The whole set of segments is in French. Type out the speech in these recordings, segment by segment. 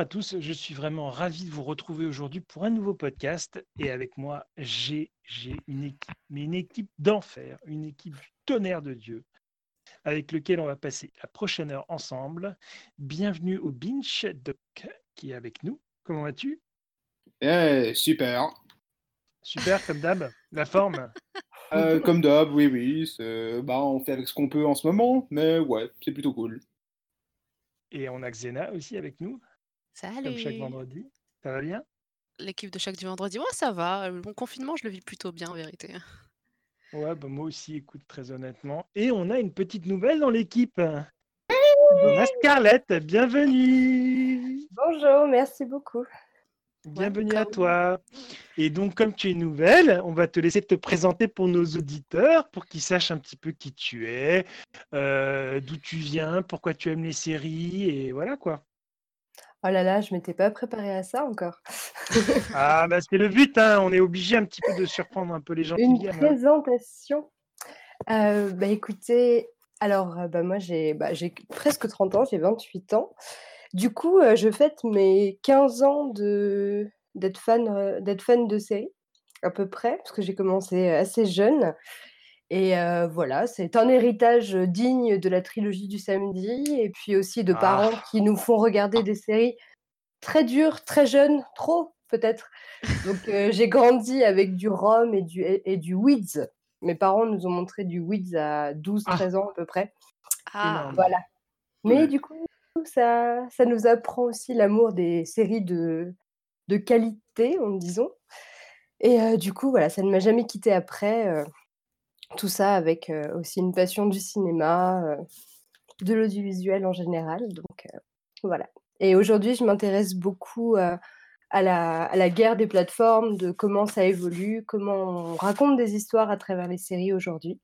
à tous, je suis vraiment ravi de vous retrouver aujourd'hui pour un nouveau podcast. Et avec moi, j'ai une équipe, mais une équipe d'enfer, une équipe du tonnerre de Dieu, avec lequel on va passer la prochaine heure ensemble. Bienvenue au Binch Doc qui est avec nous. Comment vas-tu? Eh, Super. Super, comme d'hab. La forme euh, Comme d'hab, oui, oui. Bah, on fait avec ce qu'on peut en ce moment, mais ouais, c'est plutôt cool. Et on a Xena aussi avec nous. Salut. Comme chaque vendredi. Ça va bien? L'équipe de chaque du vendredi, ouais, ça va. Mon confinement, je le vis plutôt bien en vérité. Ouais, bah moi aussi, écoute, très honnêtement. Et on a une petite nouvelle dans l'équipe. Scarlett, bienvenue. Bonjour, merci beaucoup. Bienvenue à toi. Et donc, comme tu es nouvelle, on va te laisser te présenter pour nos auditeurs, pour qu'ils sachent un petit peu qui tu es, euh, d'où tu viens, pourquoi tu aimes les séries, et voilà quoi. Oh là là, je m'étais pas préparée à ça encore. ah bah c'est le but, hein. on est obligé un petit peu de surprendre un peu les gens Une qui viennent. Hein. présentation. Euh, bah écoutez, alors euh, bah moi j'ai bah, presque 30 ans, j'ai 28 ans. Du coup, euh, je fête mes 15 ans de d'être fan, euh, d'être fan de séries, à peu près, parce que j'ai commencé assez jeune. Et euh, voilà, c'est un héritage digne de la trilogie du samedi, et puis aussi de parents ah. qui nous font regarder des séries très dures, très jeunes, trop peut-être. Donc j'ai grandi avec du rhum et du, et, du weeds. Mes parents nous ont montré du weeds à 12-13 ah. ans à peu près. Ah. Voilà. Mais du coup, ça, ça nous apprend aussi l'amour des séries de, de qualité, en disons. Et du coup, voilà, ça ne m'a jamais quitté après. Tout ça avec aussi une passion du cinéma, de l'audiovisuel en général. Donc voilà. Et aujourd'hui, je m'intéresse beaucoup à, la, à, la, guerre des plateformes, de comment ça évolue, comment on raconte des histoires à travers les séries aujourd'hui.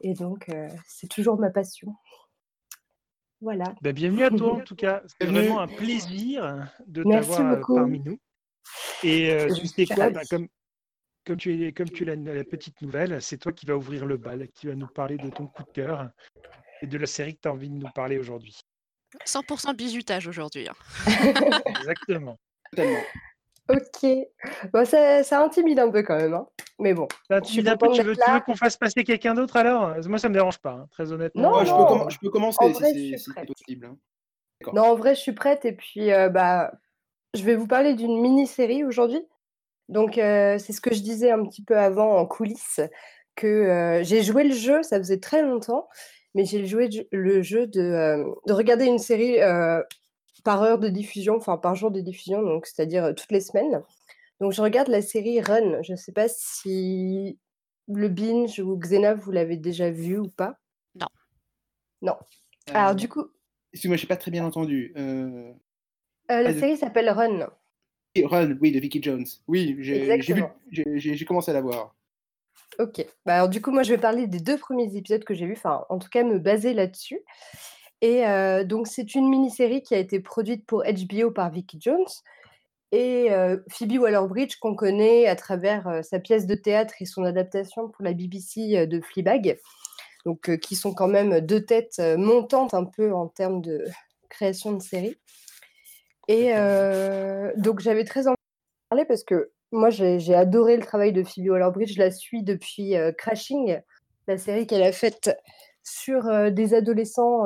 Et donc, c'est toujours ma passion. Voilà. Ben, bienvenue à toi en tout cas. C'est vraiment un plaisir de t'avoir euh, parmi nous. Et euh, tu sais quoi, bah, comme, comme tu es comme tu l'as la petite nouvelle, c'est toi qui vas ouvrir le bal, qui va nous parler de ton coup de cœur et de la série que tu as envie de nous parler aujourd'hui. 100% bizutage aujourd'hui. Hein. Exactement. Ok. Bon, ça, ça, intimide un peu quand même. Hein. Mais bon. Bah, tu, veux, qu'on fasse passer quelqu'un d'autre alors? Moi, ça me dérange pas, hein, très honnêtement. Non, je, peux je, peux commencer si c'est possible. Hein. Non, en vrai, je suis prête. Et puis, euh, bah, je vais vous parler d'une mini-série aujourd'hui. Donc, euh, c'est ce que je disais un petit peu avant en coulisses, que euh, j'ai joué le jeu, ça faisait très longtemps, mais j'ai joué le jeu de, de regarder une série par heure de diffusion, enfin par jour de diffusion, donc c'est-à-dire toutes les semaines. Donc je regarde la série Run. Je ne sais pas si le binge ou Xena, vous l'avez déjà vu ou pas. Non. Non. Alors du coup. Excuse-moi, je n'ai pas très bien entendu. Euh... la série s'appelle Run. Run, oui, de Vicky Jones. Oui, j'ai commencé à la voir. Ok. Bah, alors du coup, moi, je vais parler des deux premiers épisodes que j'ai vus, enfin, en tout cas, me baser là-dessus. Et donc, c'est une mini-série qui a été produite pour HBO par Vicky Jones et Phoebe Waller-Bridge qu'on connaît à travers sa pièce de théâtre et son adaptation pour la BBC de Fleabag, donc qui sont quand même deux têtes montantes un peu en termes de création de série. Et donc, j'avais très envie de parler parce que moi, j'ai adoré le travail de Phoebe Waller-Bridge. Je la suis depuis Crashing, la série qu'elle a faite sur des adolescents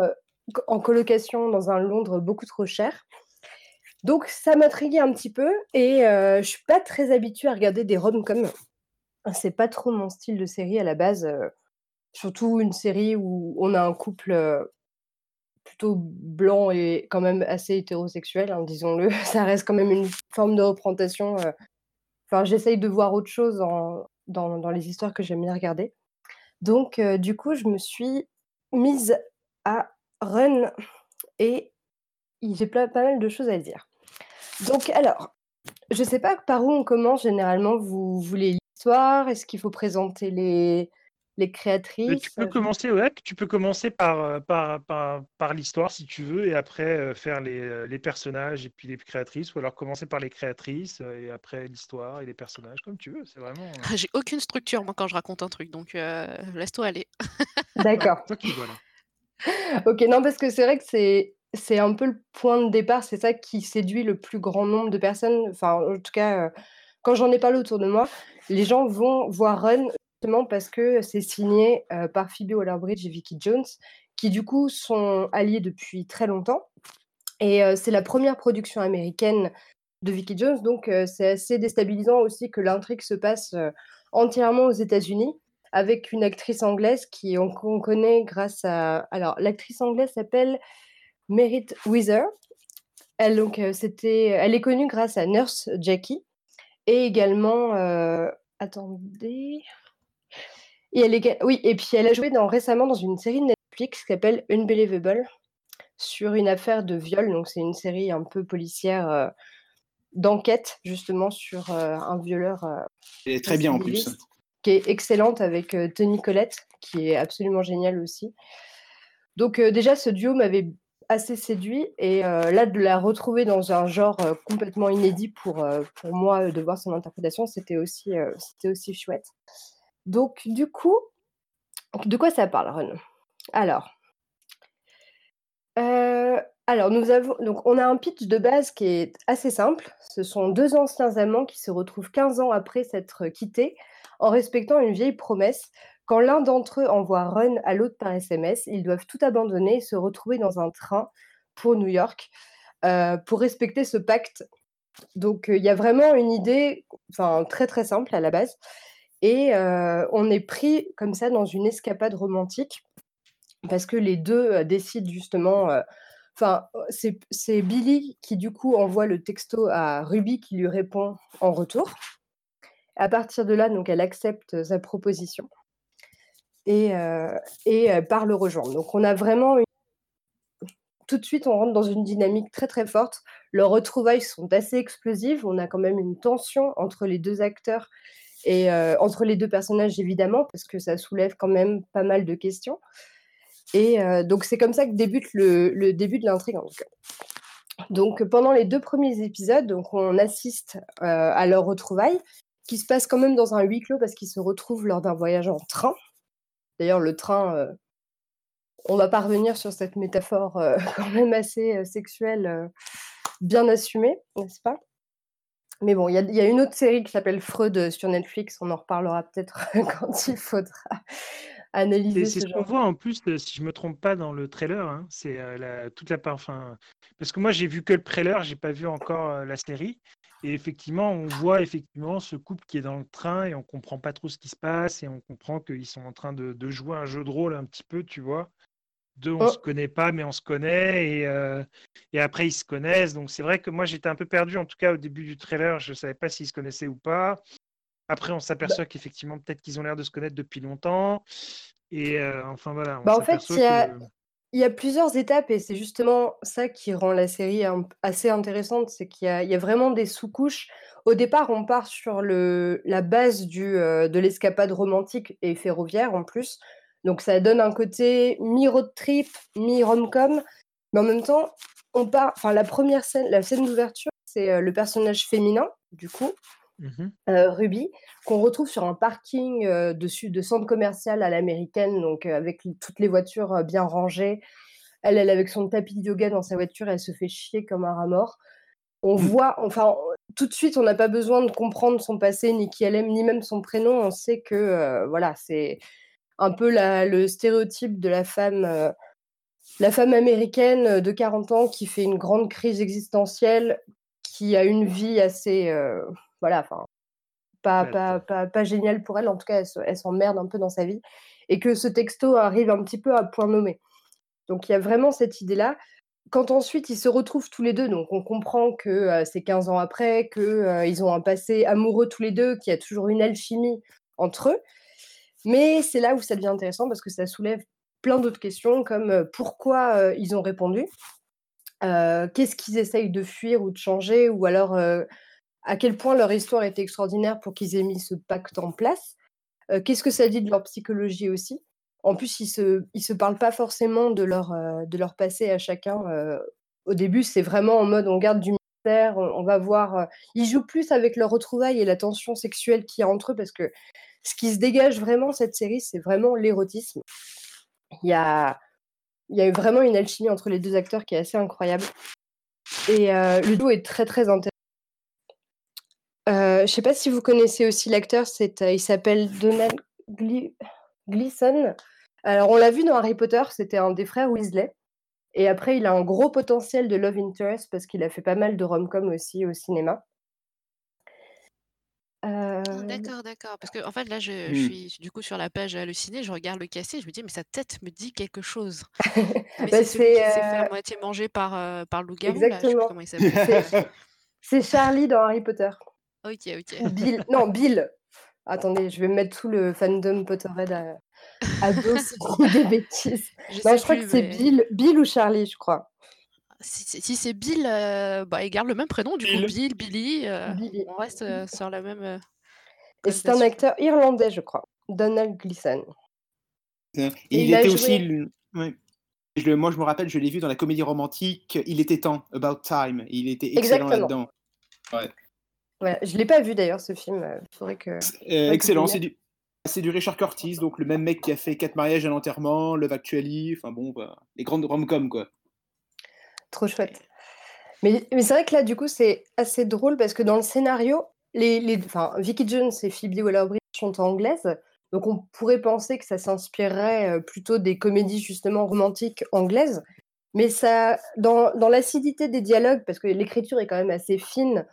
en colocation dans un Londres beaucoup trop cher. Donc ça m'intriguait un petit peu et euh, je suis pas très habituée à regarder des rom-coms. C'est pas trop mon style de série à la base, euh, surtout une série où on a un couple euh, plutôt blanc et quand même assez hétérosexuel, hein, disons-le. Ça reste quand même une forme de représentation. Enfin, j'essaye de voir autre chose dans, dans, les histoires que j'aime bien regarder. Donc, du coup, je me suis mise à Run et j'ai pas mal de choses à dire. Donc alors, je sais pas par où on commence généralement. Vous voulez l'histoire? Est-ce qu'il faut présenter les, les créatrices Tu peux commencer, ouais, tu peux commencer par, par, par, l'histoire si tu veux, et après faire les, les, personnages et puis les créatrices, ou alors commencer par les créatrices et après l'histoire et les personnages, comme tu veux. C'est vraiment. J'ai aucune structure moi quand je raconte un truc, donc laisse-toi aller. D'accord. Toi qui vois là. ok, non, parce que c'est vrai que c'est c'est un peu le point de départ, c'est ça qui séduit le plus grand nombre de personnes. Enfin, en tout cas, quand j'en ai parlé autour de moi, les gens vont voir Run justement parce que c'est signé, par Phoebe Waller-Bridge et Vicky Jones, qui du coup sont alliés depuis très longtemps et c'est la première production américaine de Vicky Jones, donc c'est assez déstabilisant aussi que l'intrigue se passe, entièrement aux États-Unis avec une actrice anglaise qui on connaît grâce à alors l'actrice anglaise s'appelle Merit Wither. Elle donc, c'était elle est connue grâce à Nurse Jackie et également, attendez et elle est oui et puis elle a joué dans récemment dans une série de Netflix qui s'appelle Unbelievable sur une affaire de viol, donc c'est une série un peu policière, d'enquête justement sur, un violeur, Elle est très bien en plus. qui est excellente avec, Toni Collette, qui est absolument génial aussi. Donc, déjà ce duo m'avait assez séduit et là de la retrouver dans un genre, complètement inédit pour, pour moi, de voir son interprétation, c'était aussi, c'était aussi chouette. Donc du coup, de quoi ça parle, Run? Alors alors nous avons donc on a un pitch de base qui est assez simple. Ce sont deux anciens amants qui se retrouvent 15 ans après s'être quittés, en respectant une vieille promesse. Quand l'un d'entre eux envoie Run à l'autre par SMS, ils doivent tout abandonner et se retrouver dans un train pour New York, pour respecter ce pacte. Donc, il y a vraiment une idée, très, très simple à la base et on est pris comme ça dans une escapade romantique parce que les deux décident justement, enfin, c'est Billy qui du coup envoie le texto à Ruby qui lui répond en retour. À partir de là, donc elle accepte sa proposition et et part le rejoindre. Donc on a vraiment tout de suite, on rentre dans une dynamique très, très forte. Leurs retrouvailles sont assez explosives. On a quand même une tension entre les deux acteurs et entre les deux personnages, évidemment, parce que ça soulève quand même pas mal de questions. Et donc, c'est comme ça que débute le, début de l'intrigue. Donc, pendant les deux premiers épisodes, donc, on assiste à leur retrouvailles, qui se passe quand même dans un huis clos parce qu'ils se retrouvent lors d'un voyage en train. D'ailleurs, le train, on va pas revenir sur cette métaphore quand même assez sexuelle, bien assumée, n'est-ce pas? Mais bon, il y, a une autre série qui s'appelle Freud sur Netflix, on en reparlera peut-être quand il faudra analyser. C'est ce, qu'on voit en plus, si je me trompe pas, dans le trailer. Hein, c'est toute la part. Parce que moi, j'ai vu que le trailer, j'ai pas vu encore la série. Et effectivement, on voit effectivement ce couple qui est dans le train et on comprend pas trop ce qui se passe et on comprend qu'ils sont en train de, de, jouer un jeu de rôle un petit peu, tu vois. Deux, on ne oh. se connaît pas, mais on se connaît. Et, euh, et après, ils se connaissent. Donc, c'est vrai que moi, j'étais un peu perdu. En tout cas, au début du trailer, je ne savais pas s'ils se connaissaient ou pas. Après, on s'aperçoit bah qu'effectivement, peut-être qu'ils ont l'air de se connaître depuis longtemps. Et euh, enfin, voilà. Bah, en fait, il y, a, il y, a plusieurs étapes et c'est justement ça qui rend la série assez intéressante. C'est qu'il y, y, a vraiment des sous-couches. Au départ, on part sur le, la base du, euh, de l'escapade romantique et ferroviaire en plus. Donc ça donne un côté mi-road trip, mi-rom-com. Mais en même temps, on part. Enfin, la première scène, la scène d'ouverture, c'est euh, le personnage féminin, du coup, mmh euh, Ruby, qu'on retrouve sur un parking euh, dessus de centre commercial à l'américaine, donc avec toutes les voitures bien rangées. Elle, elle avec son tapis de yoga dans sa voiture, elle se fait chier comme un rat mort. On mmh. voit, enfin, tout de suite, on n'a pas besoin de comprendre son passé, ni qui elle aime, ni même son prénom. On sait que, voilà, c'est un peu le stéréotype de la femme, euh, la femme américaine euh, de 40 ans qui fait une grande crise existentielle, qui a une vie assez, euh, voilà, enfin, pas, pas, pas, pas, géniale pour elle. En tout cas, elle, s'emmerde un peu dans sa vie. Et que ce texto arrive un petit peu à point nommé. Donc il y a vraiment cette idée-là. Quand ensuite ils se retrouvent tous les deux, donc on comprend que c'est 15 ans après, qu'ils ont un passé amoureux tous les deux, qu'il y a toujours une alchimie entre eux. Mais c'est là où ça devient intéressant parce que ça soulève plein d'autres questions comme pourquoi ils ont répondu, qu'est-ce qu'ils essayent de fuir ou de changer, ou alors à quel point leur histoire était extraordinaire pour qu'ils aient mis ce pacte en place. qu'est-ce que ça dit de leur psychologie aussi En plus, ils se, ils se parlent pas forcément de leur, de leur passé à chacun. au début, c'est vraiment en mode on garde du on, va voir. ils jouent plus avec leur retrouvaille et la tension sexuelle qu'il y a entre eux parce que ce qui se dégage vraiment cette série, c'est vraiment l'érotisme. Il y a, il y a eu vraiment une alchimie entre les deux acteurs qui est assez incroyable. Et le duo est très très intéressant. je sais pas si vous connaissez aussi l'acteur, c'est, il s'appelle Donald Gleason. Alors on l'a vu dans Harry Potter, c'était un des frères Weasley. Et après, il a un gros potentiel de love interest parce qu'il a fait pas mal de rom-com aussi au cinéma. Ah, d'accord, d'accord. Parce que en fait, là, je, je mmh. suis du coup sur la page hallucinée, je regarde le casting, je me dis, mais sa tête me dit quelque chose. Bah, c'est celui qui s'est fait à moitié manger par, euh, par exactement. comment il s'appelle. C'est Charlie dans Harry Potter. Ok, ok. Bill. Non, Bill. Attendez, je vais mettre tout le fandom Potterhead à, si je dis des bêtises. Je sais je crois que c'est mais Bill, Bill ou Charlie, je crois. si, c'est si c'est Bill, euh, bah, il garde le même prénom, du coup, Bill. Bill, Billy, euh, Billy. on reste euh, sur la même euh, Et c'est un acteur irlandais, je crois. Donald Gleason. Et il était aussi. le- ouais. Je moi, je me rappelle, je l'ai vu dans la comédie romantique Il était temps, About Time. Il était excellent là-dedans. Ouais. Ouais, je l'ai pas vu d'ailleurs ce film. Il faudrait que, Euh, excellent. le C'est du, c'est du Richard Curtis, donc le même mec qui a fait Quatre mariages à l'enterrement, Love Actually. Enfin bon, les grandes rom-com, quoi. Trop chouette. Mais, c'est vrai que là, du coup, c'est assez drôle parce que dans le scénario, les, enfin, Vicky Jones et Phoebe Waller-Bridge sont anglaises. Donc on pourrait penser que ça s'inspirerait euh, plutôt des comédies justement romantiques anglaises. Mais ça, dans, dans l'acidité des dialogues, parce que l'écriture est quand même assez fine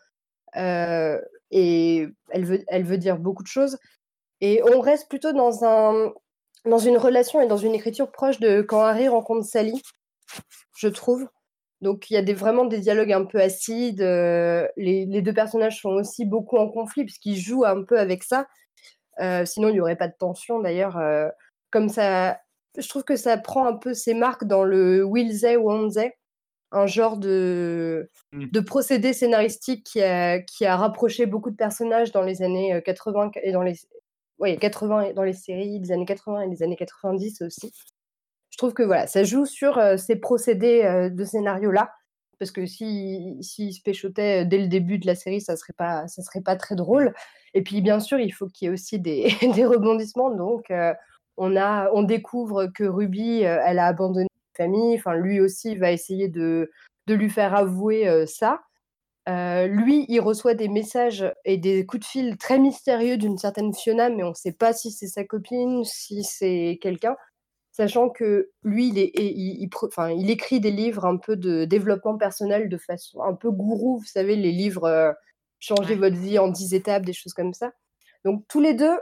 euh, et elle veut, elle veut dire beaucoup de choses, et on reste plutôt dans, un, dans une relation et dans une écriture proche de quand Harry rencontre Sally, je trouve. Donc il y a des, vraiment des dialogues un peu acides. euh, les, les deux personnages sont aussi beaucoup en conflit puisqu'ils jouent un peu avec ça. Euh, sinon, il n'y aurait pas de tension d'ailleurs. euh, comme ça, je trouve que ça prend un peu ses marques dans le will they, won't they, un genre de, Mm. de procédé scénaristique qui a, qui a rapproché beaucoup de personnages dans les années euh, 80 et dans les, ouais, 80 et dans les séries des années 80 et des années 90 aussi. Je trouve que voilà, ça joue sur euh, ces procédés euh, de scénario-là. Parce que si, se péchotaient dès le début de la série, ça serait pas, ça serait pas très drôle. Et puis, bien sûr, il faut qu'il y ait aussi des, rebondissements. Donc, euh, on, a, on découvre que Ruby, euh, elle a abandonné sa famille. Enfin, lui aussi va essayer de, de lui faire avouer euh, ça. Euh, lui, il reçoit des messages et des coups de fil très mystérieux d'une certaine Fiona, mais on ne sait pas si c'est sa copine, si c'est quelqu'un, sachant que lui, il, est, et il, il, enfin, il écrit des livres un peu de développement personnel de façon un peu gourou, vous savez, les livres euh, Changer Ouais. votre vie en 10 étapes, des choses comme ça. Donc tous les deux,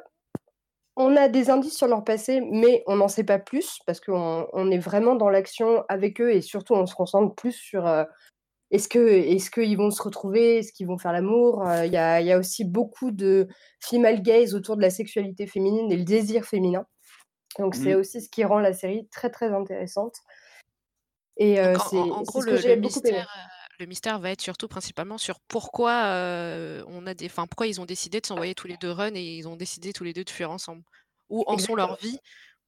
on a des indices sur leur passé, mais on n'en sait pas plus parce qu'on on est vraiment dans l'action avec eux et surtout on se concentre plus sur euh, est-ce que est-ce qu'ils vont se retrouver, est-ce qu'ils vont faire l'amour? Euh, Il y, a, y a aussi beaucoup de female gaze autour de la sexualité féminine et le désir féminin. Donc c'est Mhm. aussi ce qui rend la série très très intéressante. Et euh, c'est en- gros, ce que j'ai beaucoup aimé. euh, le mystère va être surtout principalement sur pourquoi euh, on a des, enfin, pourquoi ils ont décidé de s'envoyer tous les deux run et ils ont décidé tous les deux de fuir ensemble. Où en sont leurs vies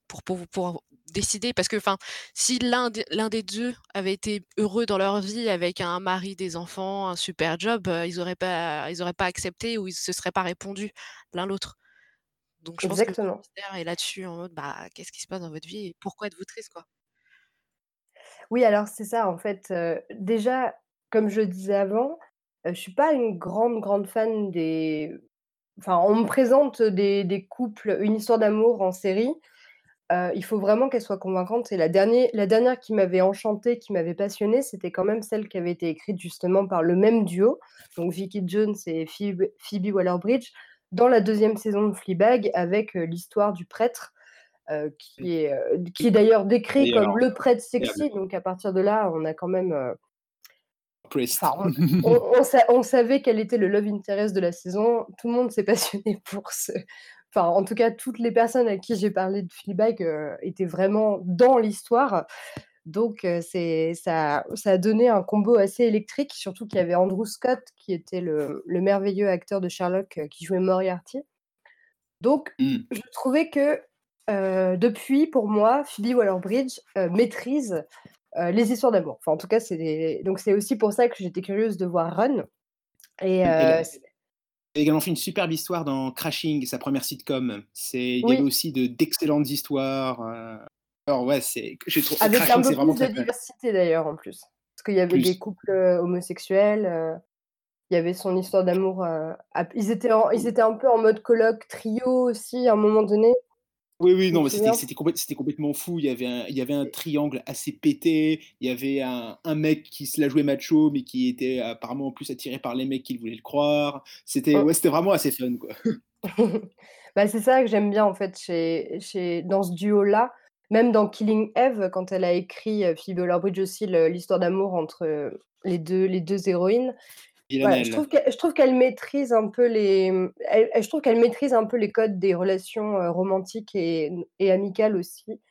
pour, pour, pour décider. Parce que, enfin, si l'un des, deux avait été heureux dans leur vie avec un mari, des enfants, un super job, euh, ils n'auraient pas, ils auraient pas accepté ou ils se seraient pas répondu l'un l'autre. Donc, je pense que le Exactement. est là-dessus en mode, bah, qu'est-ce qui se passe dans votre vie et pourquoi êtes-vous triste, quoi? Oui, alors c'est ça en fait. euh, déjà, comme je disais avant, euh, je suis pas une grande grande fan des. Enfin, on me présente des, des couples, une histoire d'amour en série. Euh, il faut vraiment qu'elle soit convaincante. Et la dernière, la dernière qui m'avait enchantée, qui m'avait passionnée, c'était quand même celle qui avait été écrite justement par le même duo, donc Vicky Jones et Phoebe, Phoebe Waller-Bridge, dans la deuxième saison de Fleabag, avec euh, l'histoire du prêtre, euh, qui est, qui est d'ailleurs décrit comme alors, le prêtre sexy. Donc à partir de là, on a quand même. Enfin, on, on- on sa- on savait quel était le love interest de la saison. Tout le monde s'est passionné pour ce. Enfin, en tout cas, toutes les personnes à qui j'ai parlé de Fleabag euh, étaient vraiment dans l'histoire. Donc, euh, c'est, ça, ça a donné un combo assez électrique, surtout qu'il y avait Andrew Scott, qui était le, le merveilleux acteur de Sherlock euh, qui jouait Moriarty. Donc, Mm. je trouvais que euh, depuis, pour moi, Phoebe Waller-Bridge maîtrise les histoires d'amour. Enfin, en tout cas, c'est des- donc c'est aussi pour ça que j'étais curieuse de voir Run. Et euh, a également fait une superbe histoire dans Crashing, sa première sitcom. C'est, il y avait aussi de, d'excellentes histoires. euh, Alors ouais, c'est j'ai trouvé Avec un Crashing, peu c'est vraiment plus de diversité d'ailleurs en plus. Parce qu'il y avait Plus. des couples, heu, homosexuels, heu, il y avait son histoire d'amour, ils étaient en ils étaient un peu en mode coloc trio aussi à un moment donné. Oui, oui, non, c'était souviens. c'était complè c'était complètement fou. Il y avait un il y avait un triangle assez pété, il y avait un un mec qui se la jouait macho, mais qui était apparemment plus attiré par les mecs qu'il voulait le croire. C'était ouais, c'était vraiment assez fun, quoi. Bah, c'est ça que j'aime bien en fait chez chez dans ce duo-là. Même dans Killing Eve, quand elle a écrit, heu, Phoebe Waller-Bridge aussi l'histoire d'amour entre, heu, les 2 les 2 héroïnes. Je trouve qu'elle je trouve qu'elle maîtrise un peu les, elle je trouve qu'elle maîtrise un peu les codes des relations, heu, romantiques et amicales aussi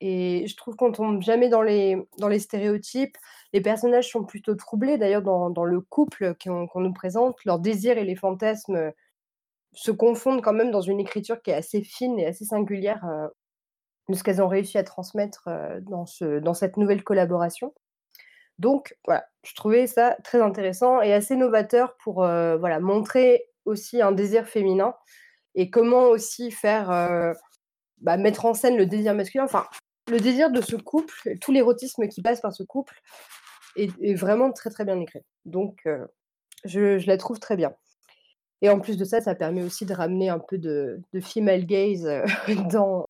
et je trouve qu'on tombe jamais dans les dans les stéréotypes. Les personnages sont plutôt troublés d'ailleurs dans dans le couple qu'on qu'on nous présente. Leurs désirs et les fantasmes, heu, se confondent quand même dans une écriture qui est assez fine et assez singulière, heu, de ce qu'elles ont réussi à transmettre, dans ce dans cette nouvelle collaboration. Donc voilà, je trouvais ça très intéressant et assez novateur pour, heu, voilà, montrer aussi un désir féminin et comment aussi faire, heu, bah, mettre en scène le désir masculin. Enfin, le désir de ce couple, tout l'érotisme qui passe par ce couple est vraiment très, très bien écrit. Donc heu, je la trouve très bien et en plus de ça, ça permet aussi de ramener un peu de de female gaze, dans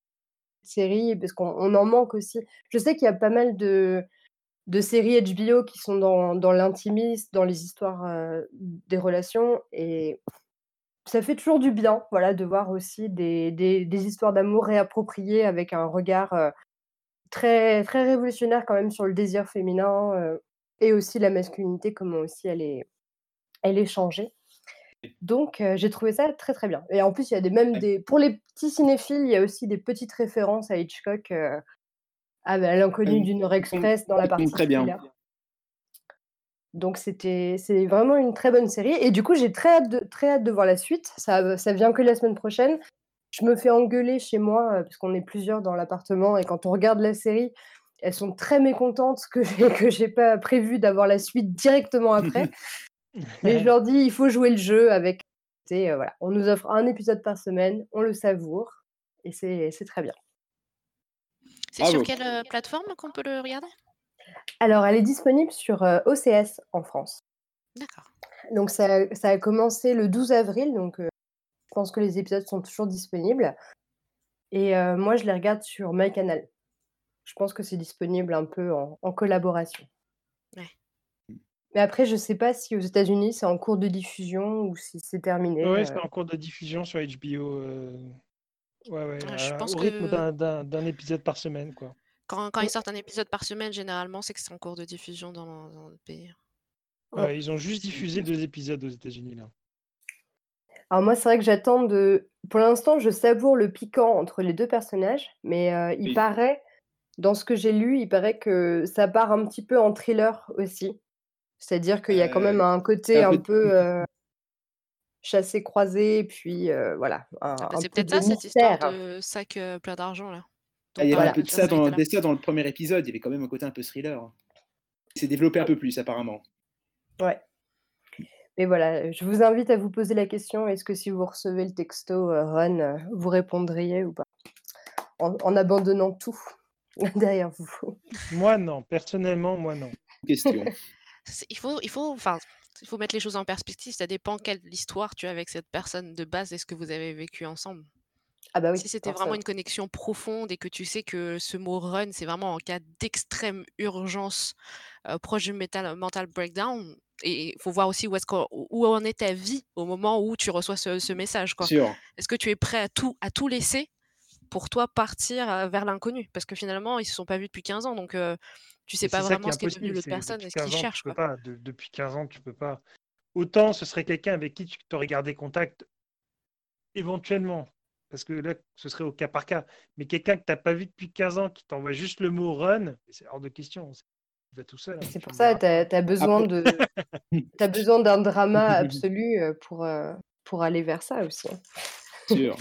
cette série parce qu'on on en manque aussi. Je sais qu'il y a pas mal de de séries HBO qui sont dans dans l'intimiste, dans les histoires, heu, des relations et ça fait toujours du bien, voilà, de voir aussi des des des histoires d'amour réappropriées avec un regard, heu, très très révolutionnaire quand même sur le désir féminin, heu et aussi la masculinité, comment aussi elle est elle est changée. Donc j'ai trouvé ça très, très bien et en plus, il y a des même des pour les petits cinéphiles, il y a aussi des petites références à Hitchcock, à bah, L'inconnu du Nord Express dans la partie très bien. Donc c'était c'est vraiment une très bonne série et du coup, j'ai très hâte de très hâte de voir la suite. Ça, ça vient que la semaine prochaine. Je me fais engueuler chez moi, heu, parce qu'on est plusieurs dans l'appartement et quand on regarde la série, elles sont très mécontentes que j'ai que j'ai pas prévu d'avoir la suite directement après. Mais je leur dis: «Il faut jouer le jeu avec» voilà, on nous offre un épisode par semaine, on le savoure et c'est très bien. C'est sur quelle, heu, plateforme qu'on peut le regarder? Alors, elle est disponible sur, heu, OCS en France. D'accord. Donc ça a ça a commencé le 12 avril, donc heu, je pense que les épisodes sont toujours disponibles et moi, je les regarde sur MyCanal. Je pense que c'est disponible un peu en en collaboration. Ouais. Mais après, je sais pas si aux États-Unis, c'est en cours de diffusion ou si c'est terminé, heu c'est en cours de diffusion sur HBO, ouais, ouais, Ouais, je pense au rythme que d'un épisode par semaine, quoi. quand quand ils sortent un épisode par semaine, généralement, c'est que c'est en cours de diffusion dans dans le pays. Ouais. Ouais, ils ont juste diffusé 2 épisodes aux États-Unis, là. Alors moi, c'est vrai que j'attends de pour l'instant, je savoure le piquant entre les 2 personnages, mais heu, il Oui. paraît, dans ce que j'ai lu, il paraît que ça part un petit peu en thriller aussi. C'est-à-dire qu'il y a quand même Heu, un côté un un peu peu, heu chassé-croisé, puis voilà, un Ah bah, c'est peu peut-être ça, cette histoire de sac, plein d'argent, là, Ah, il y avait un peu de ça dans à de l'heure. ça dans le 1er épisode, il y avait quand même un côté un peu thriller. Il s'est développé un peu plus apparemment. Ouais. Mais voilà, je vous invite à vous poser la question, est-ce que si vous recevez le texto, heu, Run, heu, vous répondriez ou pas? En en abandonnant tout derrière vous. Moi, non. Personnellement, moi, non. Question. C'est il faut il faut enfin, il faut mettre les choses en perspective, ça dépend quelle histoire tu as avec cette personne de base et ce que vous avez vécu ensemble. Ah bah oui, Si c'était vraiment ça une connexion profonde et que tu sais que ce mot run, c'est vraiment en cas d'extrême urgence, heu, proche du métal mental breakdown et il faut voir aussi où est-ce qu'on où en est ta vie au moment où tu reçois ce ce message. Est-ce que tu es prêt à tout à tout laisser pour toi partir, vers l'inconnu? Parce que finalement, ils se sont pas vus depuis 15 ans, donc heu, tu sais pas vraiment ce qu'est impossible, l'autre personne et ce qu'ils 15 ans, tu cherchent. De depuis 15 ans, tu peux pas. Autant ce serait quelqu'un avec qui tu tu aurais gardé contact éventuellement, parce que là, ce serait au cas par cas. Mais quelqu'un que tu as pas vu depuis 15 ans, qui t'envoie juste le mot run, c'est hors de question. C'est il va tout seul, hein, C'est pour ça, tu as besoin de as besoin d'un drama absolu, pour, pour aller vers ça aussi, hein. Sûr.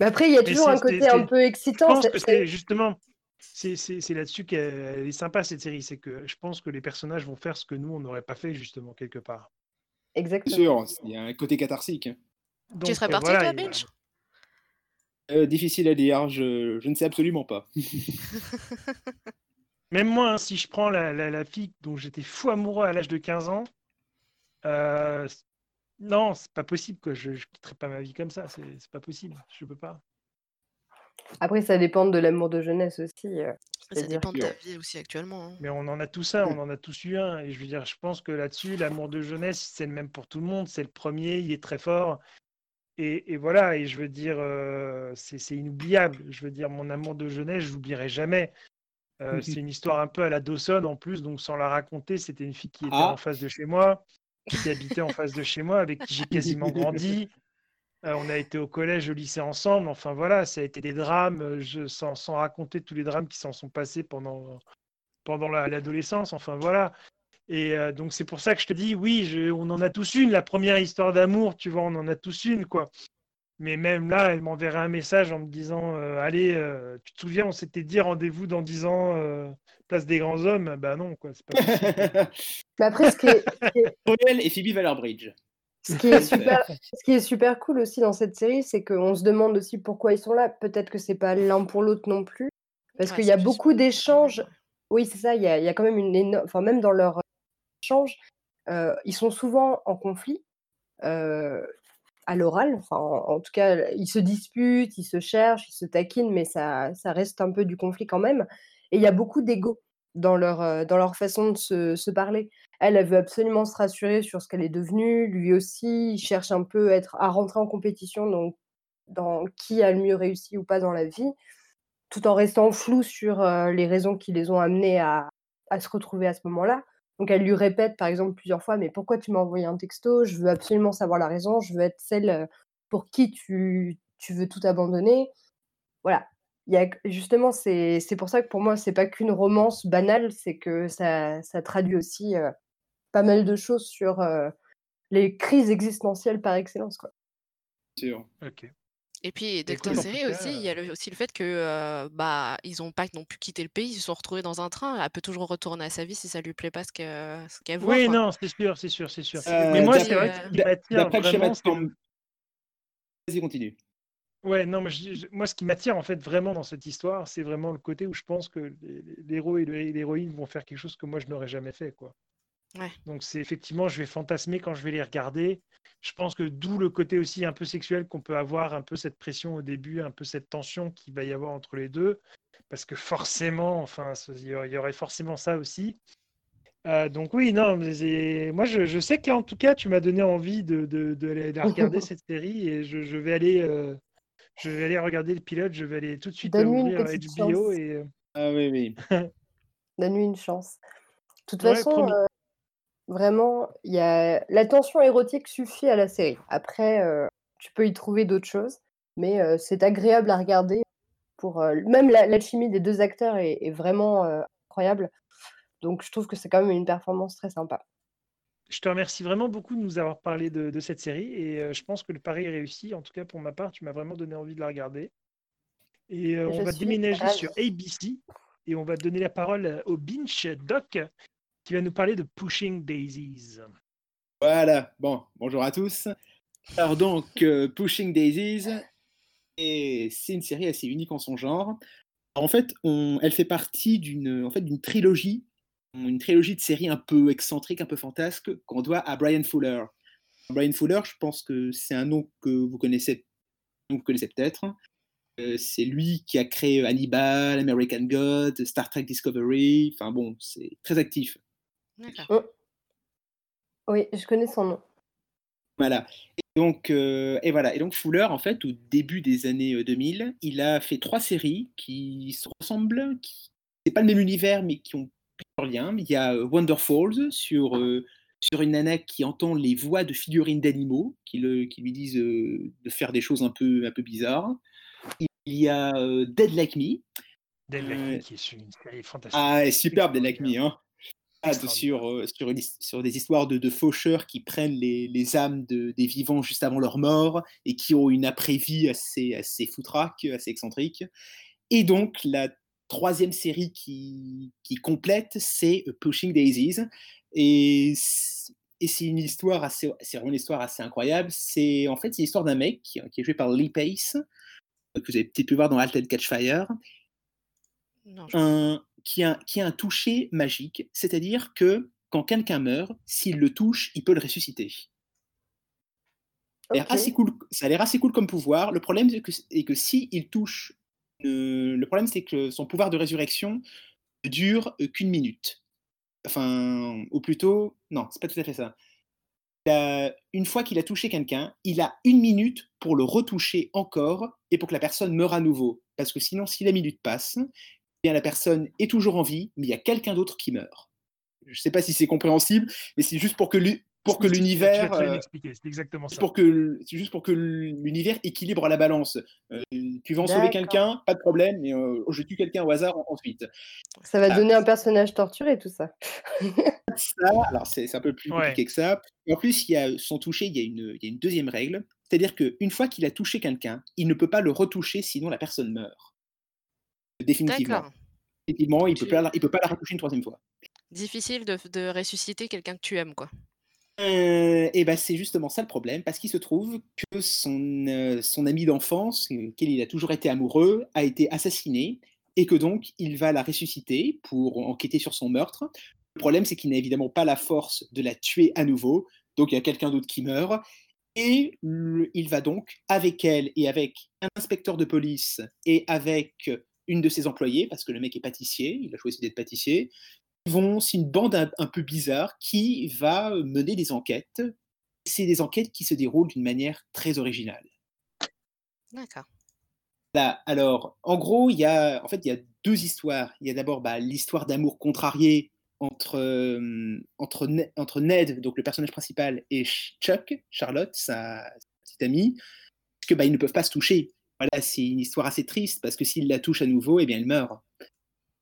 Mais après, il y a toujours un côté un peu je excitant, pense c'est que c'est justement, c'est là-dessus qu'elle elle est sympa cette série. C'est que je pense que les personnages vont faire ce que nous, on n'aurait pas fait justement quelque part. exactement. Sûr, il y a un côté catharsique. Tu serais heu, parti voilà, toi, Binge? Euh, difficile à dire, je, je ne sais absolument pas. Même moi, hein, si je prends la, la- la fille dont j'étais fou amoureux à l'âge de 15 ans, euh, non, c'est pas possible, quoi. Je, je quitterai pas ma vie comme ça, c'est c'est pas possible, je peux pas. Après, ça dépend de l'amour de jeunesse aussi. euh, Ça dépend de ta que- vie aussi actuellement. hein. Mais on en a tous un, on en a tous eu un. Et je veux dire, je pense que là-dessus, l'amour de jeunesse, c'est le même pour tout le monde. C'est le premier, il est très fort. Et, et voilà, et je veux dire, euh, c'est c'est inoubliable. Je veux dire, mon amour de jeunesse, je l'oublierai jamais. Euh, c'est une histoire un peu à la Dawson en plus, donc sans la raconter, c'était une fille qui était Ah. en face de chez moi, qui habitait en face de chez moi, avec qui j'ai quasiment grandi. Euh, on a été au collège, au lycée ensemble. Enfin voilà, ça a été des drames, euh, je, sans, raconter tous les drames qui s'en sont passés pendant, pendant la- l'adolescence. Enfin voilà. Et euh, donc c'est pour ça que je te dis, oui, on en a tous une. La première histoire d'amour, tu vois, on en a tous une, quoi. Mais même là, elle m'enverrait un message en me disant, allez, tu te souviens, on s'était dit rendez-vous dans 10 ans, place des grands hommes. Ben non, quoi. C'est pas possible. Mais après, ce qui est, ce qui est- Joel et Phoebe Waller-Bridge. ce qui est super, ce qui est super cool aussi dans cette série, c'est qu'on se demande aussi pourquoi ils sont là. Peut-être que c'est pas l'un pour l'autre non plus, parce Ouais, qu'il y a beaucoup d'échanges. Oui, c'est ça. Il y a, il y a quand même une énorme. Enfin, même dans leur échange, euh, ils sont souvent en conflit euh, à l'oral. Enfin, en, en tout cas, ils se disputent, ils se cherchent, ils se taquinent, mais ça, ça reste un peu du conflit quand même. Il y a beaucoup d'ego dans leur, euh, dans leur façon de se, parler. Elle, elle veut absolument se rassurer sur ce qu'elle est devenue. Lui aussi, il cherche un peu à, rentrer en compétition donc, dans qui a le mieux réussi ou pas dans la vie, tout en restant flou sur euh, les raisons qui les ont amenés à, se retrouver à ce moment-là. Donc elle lui répète par exemple plusieurs fois, mais pourquoi tu m'as envoyé un texto? Je veux absolument savoir la raison, je veux être celle euh, pour qui tu veux tout abandonner. Voilà. Il y a, justement, c'est c'est pour ça que pour moi, c'est pas qu'une romance banale, c'est que ça, ça traduit aussi euh, pas mal de choses sur euh, les crises existentielles par excellence. Quoi. Sûr. Ok. Et puis, Écoute, Docteur cas, aussi, il y a le- aussi le fait que euh, bah ils ont pas non plus quitté le pays, ils se sont retrouvés dans un train. Elle peut toujours retourner à sa vie si ça lui plaît pas ce qu'elle ce qu'elle voit. Oui, quoi. non, c'est sûr, c'est sûr, c'est sûr. Euh, Mais moi, c'est vrai que ce qui m'attire D'après le schéma vraiment, Vas-y, continue. Ouais, non, mais je- je- moi, ce qui m'attire en fait vraiment dans cette histoire, c'est vraiment le côté où je pense que l'héros et l'héroïne vont faire quelque chose que moi je n'aurais jamais fait, quoi. Ouais. Donc c'est effectivement, je vais fantasmer quand je vais les regarder. Je pense que d'où le côté aussi un peu sexuel qu'on peut avoir, un peu cette pression au début, un peu cette tension qu'il va y avoir entre les deux, parce que forcément, enfin, il y aurait- forcément ça aussi. Euh, donc oui, non, mais moi je, je sais que là, en tout cas, tu m'as donné envie de, de, de la- de la regarder cette série et je, je vais aller, euh, je vais aller regarder le pilote. Je vais aller tout de suite ouvrir HBO chance. et euh, Ah oui, oui. Donne-lui une chance. De toute Ouais, façon, euh, vraiment, il y a... la tension érotique suffit à la série. Après, euh, tu peux y trouver d'autres choses, mais euh, c'est agréable à regarder. Pour, euh, même la- l'alchimie des deux acteurs est, est vraiment euh, incroyable. Donc, je trouve que c'est quand même une performance très sympa. Je te remercie vraiment beaucoup de nous avoir parlé de, de cette série et euh, je pense que le pari est réussi. En tout cas, pour ma part, tu m'as vraiment donné envie de la regarder. Et euh, on va déménager ravie. sur ABC et on va donner la parole au Binch Doc qui va nous parler de Pushing Daisies. Voilà, bon, bonjour à tous. Alors donc, euh, Pushing Daisies, et c'est une série assez unique en son genre. En fait, on- elle fait partie d'une en fait, d'une trilogie, une trilogie de séries un peu excentrique, un peu fantasque, qu'on doit à Brian Fuller. Brian Fuller, je pense que c'est un nom que vous connaissez, vous connaissez peut-être. Euh, c'est lui qui a créé Hannibal, American God, Star Trek Discovery. Enfin bon, c'est très actif. D'accord. Oui, je connais son nom. Voilà. Et donc, euh, et voilà. Et donc Fuller, en fait, au début des années euh, 2000, il a fait trois séries qui se ressemblent, qui c'est pas le même univers, mais qui ont Il y a euh, Wonderfalls sur euh, sur une nana qui entend les voix de figurines d'animaux qui, qui lui disent euh, de faire des choses un peu un peu bizarres. Il y a Dead Like Me. Dead Like Me, qui est une série fantastique. Ah, superbe, Dead Like Me. Hein. Ah, sur, euh, sur, une his- sur des histoires de, de faucheurs qui prennent les, les âmes de- des vivants juste avant leur mort et qui ont une après-vie assez, assez foutraque, assez excentrique. Et donc, la troisième série qui, qui complète, c'est euh, Pushing Daisies. Et, c'est une histoire assez, c'est vraiment une histoire assez incroyable. C'est en fait c'est l'histoire d'un mec qui, qui est joué par Lee Pace, que vous avez peut-être pu voir dans Altered Catch Fire, Non, je- un, qui, a, qui a un toucher magique, c'est-à-dire que quand quelqu'un meurt, s'il le touche, il peut le ressusciter. Ça a l'air assez cool, ça a l'air assez cool comme pouvoir. Le problème, c'est que, est que si il touche, le, le problème, c'est que son pouvoir de résurrection ne dure euh, qu'une minute. Enfin, ou plutôt, non, c'est pas tout à fait ça. Une fois qu'il a touché quelqu'un, il a une minute pour le retoucher encore et pour que la personne meure à nouveau. Parce que sinon, si la minute passe, eh bien la personne est toujours en vie, mais il y a quelqu'un d'autre qui meurt. Je ne sais pas si c'est compréhensible, mais c'est juste pour que l'u- pour que l'univers euh, c'est exactement c'est ça. pour que l- c'est juste pour que l'univers équilibre la balance. Euh, tu veux en sauver quelqu'un, pas de problème, mais euh, je tue quelqu'un au hasard en- ensuite. Ça va Ah. donner un personnage torturé, tout ça. Ça, alors c'est un peu plus Ouais. compliqué que ça. En plus, il y a son toucher, il y a une, il y a une deuxième règle, c'est-à-dire qu'une fois qu'il a touché quelqu'un, il ne peut pas le retoucher sinon la personne meurt. Définitivement. D'accord. Définitivement, il ne peut, Tu- pas la- il peut pas la retoucher une troisième fois. Difficile de, de ressusciter quelqu'un que tu aimes, quoi. Et ben c'est justement ça le problème, parce qu'il se trouve que son, euh, son ami d'enfance, euh, auquel il a toujours été amoureux, a été assassiné, et que donc il va la ressusciter pour enquêter sur son meurtre. Le problème, c'est qu'il n'a évidemment pas la force de la tuer à nouveau, donc il y a quelqu'un d'autre qui meurt, et il va donc, avec elle et avec un inspecteur de police et avec une de ses employées, parce que le mec est pâtissier, il a choisi d'être pâtissier, vont, c'est une bande un, un peu bizarre qui va mener des enquêtes. C'est des enquêtes qui se déroulent d'une manière très originale. D'accord. Là, alors, en gros, il y a, en fait, il y a deux histoires. Il y a d'abord bah, l'histoire d'amour contrarié entre, euh, entre, entre Ned, donc le personnage principal, et Ch- Chuck, Charlotte, sa, petite amie, parce que bah, ils ne peuvent pas se toucher. Voilà, c'est une histoire assez triste parce que s'ils la touchent à nouveau, eh bien, elle meurt.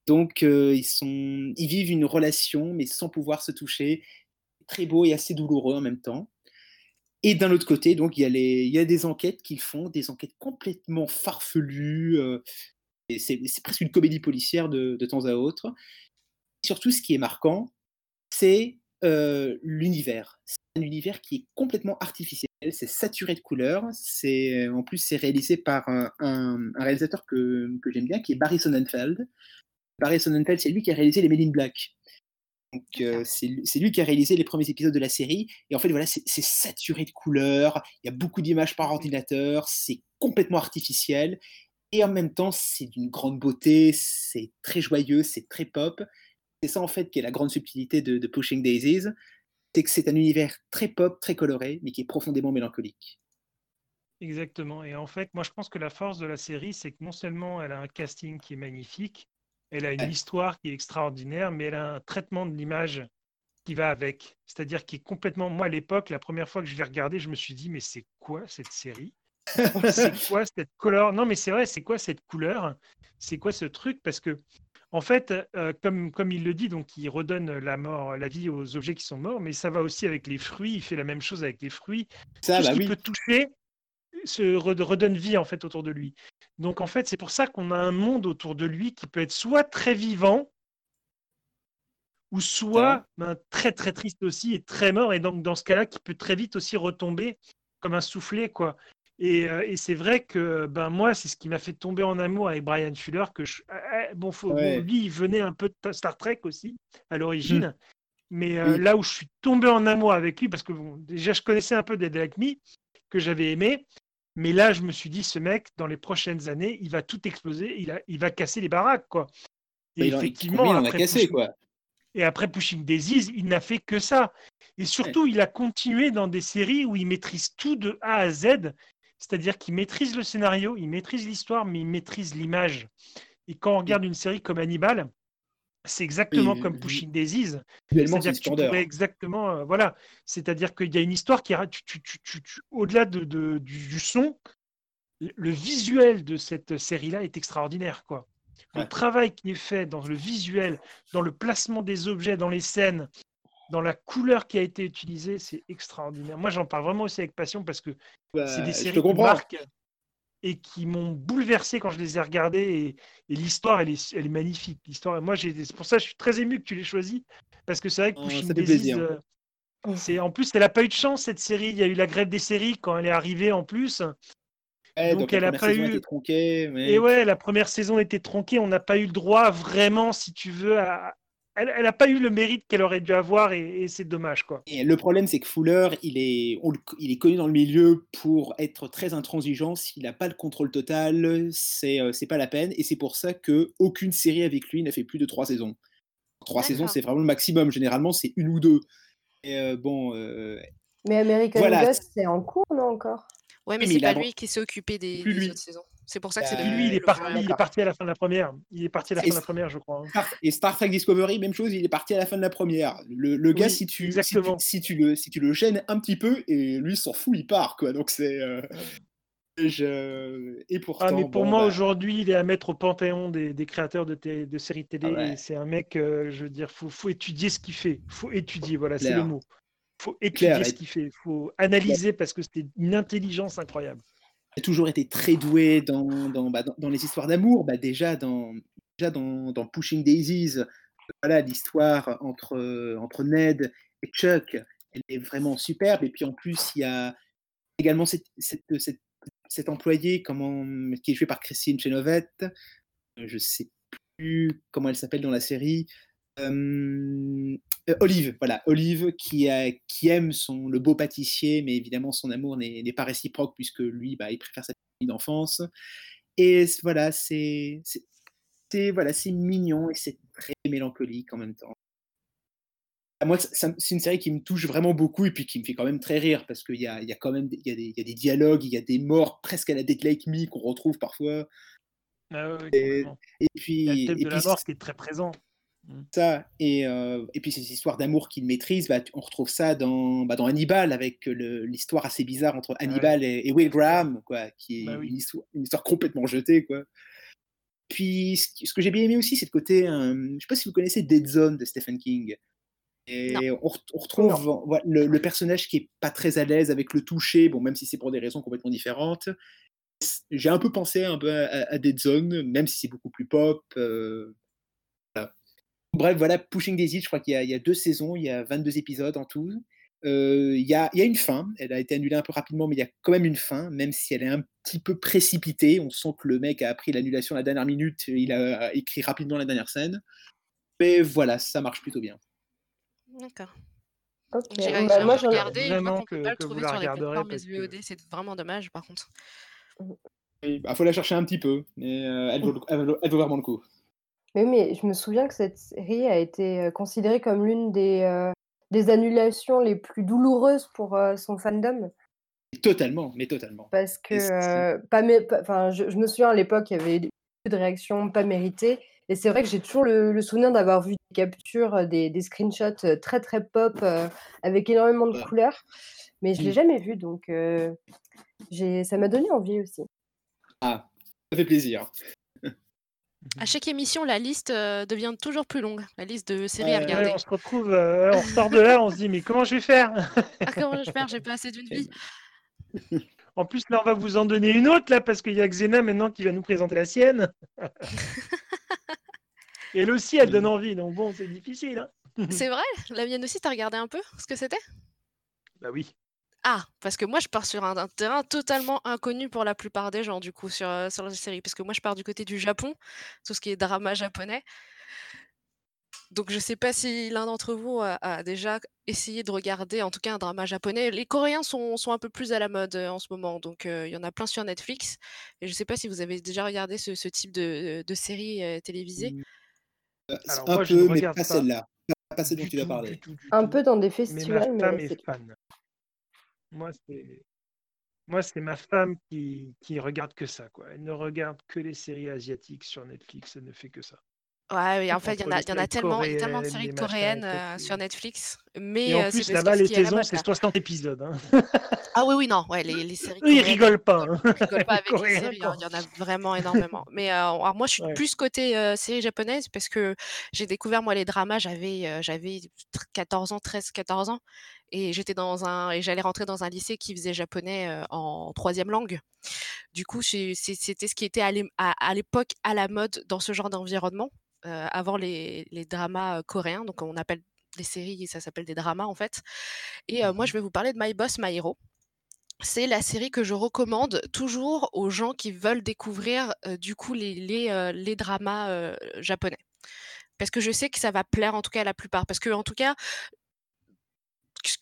Donc, euh, ils, vivent une relation, mais sans pouvoir se toucher. Très beau et assez douloureux en même temps. Et d'un autre côté, donc, il y, a des enquêtes qu'ils font, des enquêtes complètement farfelues. euh, c'est presque une comédie policière de, temps à autre. Surtout, ce qui est marquant, c'est euh, l'univers. C'est un univers qui est complètement artificiel, c'est saturé de couleurs. En plus c'est réalisé par un réalisateur que, que j'aime bien, qui est Barry Sonnenfeld. Barry Sonnenfeld, c'est lui qui a réalisé les Men in Black. Donc euh, c'est lui- qui a réalisé les premiers épisodes de la série. Et en fait, voilà, c'est c'est saturé de couleurs. Il y a beaucoup d'images par ordinateur. C'est complètement artificiel. Et en même temps, c'est d'une grande beauté. C'est très joyeux. C'est très pop. C'est ça en fait qui est la grande subtilité de, de Pushing Daisies, c'est que c'est un univers très pop, très coloré, mais qui est profondément mélancolique. Exactement. Et en fait, moi, je pense que la force de la série, c'est que non seulement elle a un casting qui est magnifique, elle a une histoire qui est extraordinaire, mais elle a un traitement de l'image qui va avec. C'est-à-dire qui est complètement. Moi, à l'époque, la première fois que je l'ai regardé, je me suis dit, mais c'est quoi cette série? C'est quoi cette couleur? Non, mais c'est vrai, c'est quoi cette couleur? C'est quoi ce truc? Parce que, en fait, euh, comme, comme il le dit, donc il redonne la mort, la vie aux objets qui sont morts, mais ça va aussi avec les fruits. Il fait la même chose avec les fruits Ça, tout ce bah qu'il oui. peut toucher se re- redonne vie en fait autour de lui. Donc en fait, c'est pour ça qu'on a un monde autour de lui qui peut être soit très vivant, ou soit ben, très très triste aussi et très mort. Et donc dans ce cas-là, qui peut très vite aussi retomber comme un soufflet quoi. Et, euh, et c'est vrai que ben moi, c'est ce qui m'a fait tomber en amour avec Brian Fuller. Que je... ah, ah, bon, faut... bon, Ouais. lui, il venait un peu de Star Trek aussi à l'origine. Mais euh, Oui. là où je suis tombé en amour avec lui, parce que bon, déjà je connaissais un peu Dead Like Me, que j'avais aimé, mais là je me suis dit, ce mec, dans les prochaines années, il va tout exploser, il, a, il va casser les baraques, quoi. Et il, effectivement, combien il en a après cassé, Pushing- quoi. et après Pushing Daisies, il n'a fait que ça. Et surtout, il a continué dans des séries où il maîtrise tout de A à Z. C'est-à-dire qu'il maîtrise le scénario, il maîtrise l'histoire, mais il maîtrise l'image. Et quand on regarde une série comme Hannibal, c'est exactement comme Pushing Daisies. C'est-à-dire que tu pourrais exactement, euh, voilà. C'est-à-dire qu'il y a une histoire qui, tu- tu- tu- au-delà de, de- du, du son, le visuel de cette série-là est extraordinaire, quoi. Le Ouais. travail qui est fait dans le visuel, dans le placement des objets, dans les scènes, dans la couleur qui a été utilisée, c'est extraordinaire. Moi, j'en parle vraiment aussi avec passion parce que Bah, c'est des séries qui marquent et qui m'ont bouleversé quand je les ai regardées. Et, et l'histoire, elle est, elle est magnifique. L'histoire, moi, j'ai- c'est pour ça que je suis très ému que tu l'aies choisi parce que c'est vrai que Oh, Pushing Daisies, plaisir. euh, c'est en plus, elle n'a pas eu de chance cette série. Il y a eu la grève des séries quand elle est arrivée en plus. Ouais, Donc, la elle a première pas a eu- été tronquée. mais- Et ouais, la première saison était tronquée. On n'a pas eu le droit vraiment, si tu veux, à. Elle n'a pas eu le mérite qu'elle aurait dû avoir et, et c'est dommage, quoi. Et le problème, c'est que Fuller, il est, on le- il est connu dans le milieu pour être très intransigeant. S'il n'a pas le contrôle total, c'est euh, c'est pas la peine. Et c'est pour ça que aucune série avec lui n'a fait plus de trois saisons. Trois saisons, c'est vraiment le maximum. Généralement, c'est une ou deux. Et euh, bon, euh, Mais American Voilà. Ghost, c'est en cours, non, encore? Ouais, mais mais c'est pas a- lui qui s'est occupé des, Plus des autres saisons. C'est pour ça que c'est Et devenu lui, il est, parti, il est parti à la fin de la première. Il est parti à la Et fin de la première, je crois. hein. Star- et Star Trek Discovery, même chose, il est parti à la fin de la première. Le, le gars, si, tu, si, tu, exactement. si tu le, si tu le gênes un petit peu, et lui s'en fout, il part. Quoi. Donc c'est. euh, je- Et pourtant. Ah, mais pour bon, moi, bah, aujourd'hui, il est à mettre au panthéon des, des créateurs de, de séries télé. Ah ouais. et c'est un mec, euh, je veux dire, faut, faut étudier ce qu'il fait. faut étudier, voilà, c'est le mot. faut étudier ce qu'il fait. faut analyser parce que c'était une intelligence incroyable. A toujours été très doué dans, dans, bah, dans, les histoires d'amour. Bah, déjà dans, déjà dans, Pushing Daisies, euh, voilà, l'histoire entre, entre Ned et Chuck, elle est vraiment superbe. Et puis en plus, il y a également cette, cette, cette, cette employée comment, qui est jouée par Christine Chenovette. Euh, Je sais plus comment elle s'appelle dans la série. Euh, euh, Olive, voilà, Olive qui, a, qui aime son, le beau pâtissier, mais évidemment son amour n'est pas réciproque puisque lui, bah, il préfère sa famille d'enfance. Et voilà, c'est voilà, mignon et c'est très mélancolique en même temps. Ah, Moi, c'est une série qui me touche vraiment beaucoup et puis qui me fait quand même très rire parce qu'il y a, il y a quand même des, il y a des, il y a des dialogues, il y a des morts presque à la Dead Like Me qu'on retrouve parfois. Ah ouais, Et-. Et Il puis, y a le thème et de puis la mort qui est très présent. Ça, et, euh, et puis ces histoires d'amour qu'il maîtrise, bah, tu- on retrouve ça dans, bah, dans Hannibal, avec le- l'histoire assez bizarre entre Hannibal et, et Will Graham, quoi, qui est Bah oui. une, histoire, une histoire complètement jetée. Quoi. Puis ce, que j'ai bien aimé aussi, c'est le côté, euh, je sais pas si vous connaissez Dead Zone de Stephen King. Et on, ret- on retrouve voilà, le, le personnage qui est pas très à l'aise avec le toucher, bon, même si c'est pour des raisons complètement différentes. J'ai un peu pensé un peu à, à Dead Zone, même si c'est beaucoup plus pop. euh. Bref, voilà, Pushing Daisy, je crois qu'il y, a- il y a deux saisons, il y a 22 épisodes en tout. Euh, Il y, a, il y a une fin, elle a été annulée un peu rapidement, mais il y a quand même une fin, même si elle est un petit peu précipitée. On sent que le mec a appris l'annulation à la dernière minute, il a écrit rapidement la dernière scène. Mais voilà, ça marche plutôt bien. D'accord. Ok. J'ai Bah, j'ai moi, j'en- regardé, je Vraiment qu'on peut que- pas le que vous trouver la sur regarderez parce que- c'est vraiment dommage par contre. Il bah, faut la chercher un petit peu, mais euh, elle, vaut, le- elle vaut- elle vaut vraiment le coup. Mais, mais je me souviens que cette série a été euh, considérée comme l'une des, euh, des annulations les plus douloureuses pour euh, son fandom. Totalement, mais totalement. Parce que, euh, pas enfin, je, je me souviens à l'époque, il y avait beaucoup de réactions pas méritées. Et c'est vrai que j'ai toujours le, le souvenir d'avoir vu des captures, des, des screenshots très très pop euh, avec énormément de Ouais. couleurs. Mais je ne l'ai Mm. jamais vu, donc euh, j'ai- ça m'a donné envie aussi. Ah, ça fait plaisir. À chaque émission, la liste euh, devient toujours plus longue, la liste de séries à regarder. Ouais, on se retrouve, euh, on sort de là, on se dit mais comment je vais faire? Ah, comment je vais faire? J'ai pas assez d'une vie. En plus là on va vous en donner une autre là parce qu'il y a Xena maintenant qui va nous présenter la sienne. Et elle aussi elle donne envie donc bon c'est difficile. hein. C'est vrai? La mienne aussi, t'as regardé un peu ce que c'était? Bah oui. Ah, parce que moi je pars sur un, un terrain totalement inconnu pour la plupart des gens, du coup, sur, euh, sur les séries. Parce que moi je pars du côté du Japon, tout ce qui est drama japonais. Donc je sais pas si l'un d'entre vous a, a déjà essayé de regarder, en tout cas un drama japonais. Les Coréens sont, sont un peu plus à la mode euh, en ce moment, donc euh, il y en a plein sur Netflix. Et je sais pas si vous avez déjà regardé ce, ce type de, de série euh, télévisée. Euh, Alors, un moi, je ne peu, mais pas pas. celle-là. Pas, celle dont tu vas parler. du tout, du Un tout. peu dans des Mais ma festivals, mais, c'est. Moi, c'est ma femme qui, qui regarde que ça. Elle ne regarde que les séries asiatiques sur Netflix. Elle ne fait que ça. Ouais, oui, en fait, il y en a, y en a séries tellement, il y a tellement de coréennes, séries coréennes euh, sur Netflix, mais Et en euh, plus, là-bas, les saisons, c'est là. 60 épisodes. hein. Ah oui, oui, non, ouais, les, les séries Eux, ils coréennes, rigolent pas. hein. on rigole pas avec les séries, hein, il y en a vraiment énormément. Mais euh, alors moi, je suis Ouais. plus côté euh, série japonaise parce que j'ai découvert, moi, les dramas, j'avais j'avais 14 ans, 13, 14 ans, et j'étais dans un, et j'allais rentrer dans un lycée qui faisait japonais en troisième langue. Du coup, c'était ce qui était à l'époque à la mode dans ce genre d'environnement, euh, avant les, les dramas euh, coréens. Donc, on appelle les séries, ça s'appelle des dramas en fait. Et euh, moi, je vais vous parler de My Boss, My Hero. c'est la série que je recommande toujours aux gens qui veulent découvrir, du coup les les, les dramas, japonais. Parce que je sais que ça va plaire en tout cas à la plupart. Parce qu'en tout cas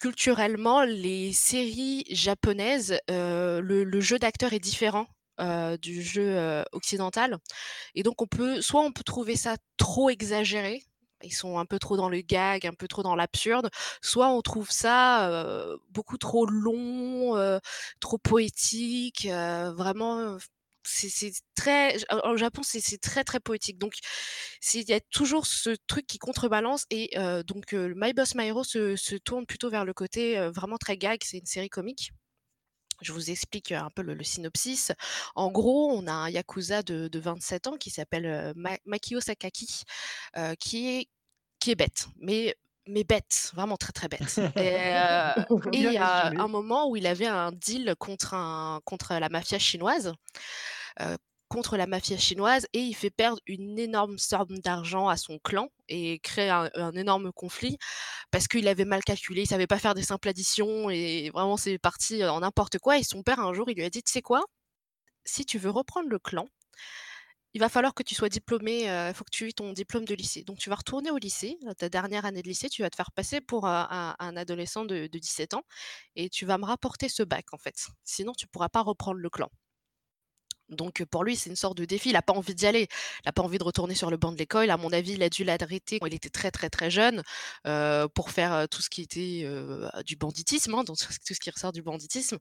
culturellement, les séries japonaises, le le jeu d'acteur est différent, heu, du jeu, heu, occidental et donc on peut soit on peut trouver ça trop exagéré, ils sont un peu trop dans le gag, un peu trop dans l'absurde, soit on trouve ça, heu, beaucoup trop long, trop poétique, vraiment, c'est très au Japon, c'est très, très poétique donc il y a toujours ce truc qui contrebalance et donc My Boss My Hero se tourne plutôt vers le côté, vraiment très gag, c'est une série comique. Je vous explique, un peu le le synopsis. En gros, on a un yakuza de de 27 ans qui s'appelle, Ma Makio Sakaki, qui est qui est bête, mais mais bête, vraiment très, très bête et il y a un moment où il avait un deal contre un contre la mafia chinoise, contre la mafia chinoise et il fait perdre une énorme somme d'argent à son clan et crée un énorme conflit parce qu'il avait mal calculé, il savait pas faire des simples additions et vraiment c'est parti en n'importe quoi et son père un jour il lui a dit: «Tu sais quoi? Si tu veux reprendre le clan, il va falloir que tu sois diplômé, heu, il faut que tu aies ton diplôme de lycée. Donc tu vas retourner au lycée, ta dernière année de lycée, tu vas te faire passer pour, un un adolescent de de 17 ans et tu vas me rapporter ce bac, en fait. Sinon tu pourras pas reprendre le clan. Donc pour lui, c'est une sorte de défi, il a pas envie d'y aller. Il a pas envie de retourner sur le banc de l'école. À mon avis, il a dû l'arrêter quand il était très, très, très jeune, pour faire, tout ce qui était, du banditisme, hein, donc tout ce qui ressort du banditisme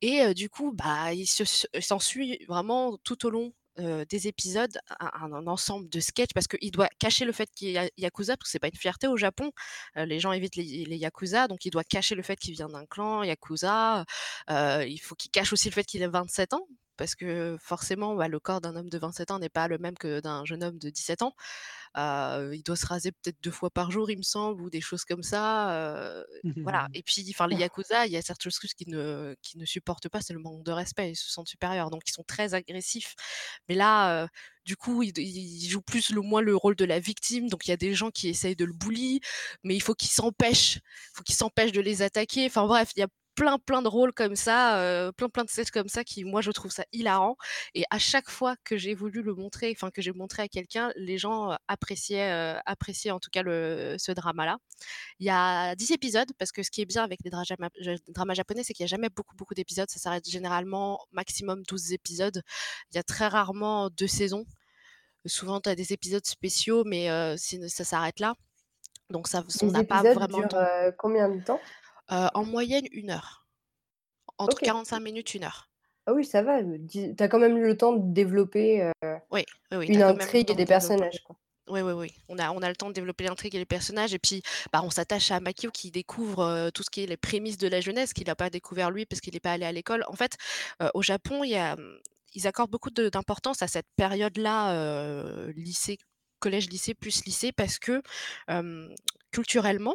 et du coup, bah, il se se s'ensuit vraiment tout au long, des épisodes un un ensemble de sketchs parce qu'il doit cacher le fait qu'il est ya yakuza parce que c'est pas une fierté au Japon. Les gens évitent les yakuza, donc il doit cacher le fait qu'il vient d'un clan yakuza. Il faut qu'il cache aussi le fait qu'il a 27 ans parce que forcément, bah, le corps d'un homme de 27 ans n'est pas le même que d'un jeune homme de 17 ans. Il doit se raser peut-être 2 fois par jour, il me semble, ou des choses comme ça, heu, voilà et puis enfin les yakuza, il y a certaines choses qu'ils ne qu'ils ne supportent pas, c'est le manque de respect, ils se sentent supérieurs, donc ils sont très agressifs. Mais là, du coup, il il joue plus le moins le rôle de la victime, donc il y a des gens qui essayent de le bully, mais il faut qu'il s'empêche il faut qu'il s'empêche de les attaquer. Enfin bref, il y a plein, plein de rôles comme ça, heu, plein, plein de sketchs comme ça qui, moi, je trouve ça hilarant et à chaque fois que j'ai voulu le montrer, enfin que j'ai montré à quelqu'un, les gens, heu, appréciaient, heu, appréciaient en tout cas le ce drama-là. Il y a 10 épisodes parce que ce qui est bien avec les dramas japonais, c'est qu'il y a jamais beaucoup, beaucoup d'épisodes. Ça s'arrête généralement maximum 12 épisodes. Il y a très rarement 2 saisons. Souvent, tu as des épisodes spéciaux, mais ça s'arrête là. Donc ça on Les n'a pas vraiment durent, combien de temps? En moyenne 1 heure. Entre OK. 45 minutes, 1 heure. Ah oui, ça va, tu as quand même eu le temps de développer, heu, Oui, oui, oui, tu une intrigue et de des personnages, quoi. Oui, oui, oui, on a on a le temps de développer l'intrigue et les personnages et puis, bah, on s'attache à Makio qui découvre, tout ce qui est les prémices de la jeunesse qu'il a pas découvert lui parce qu'il est pas allé à l'école. En fait, au Japon, il y a, mmh, ils accordent beaucoup d'importance à cette période-là, lycée, collège, lycée plus lycée parce que, culturellement,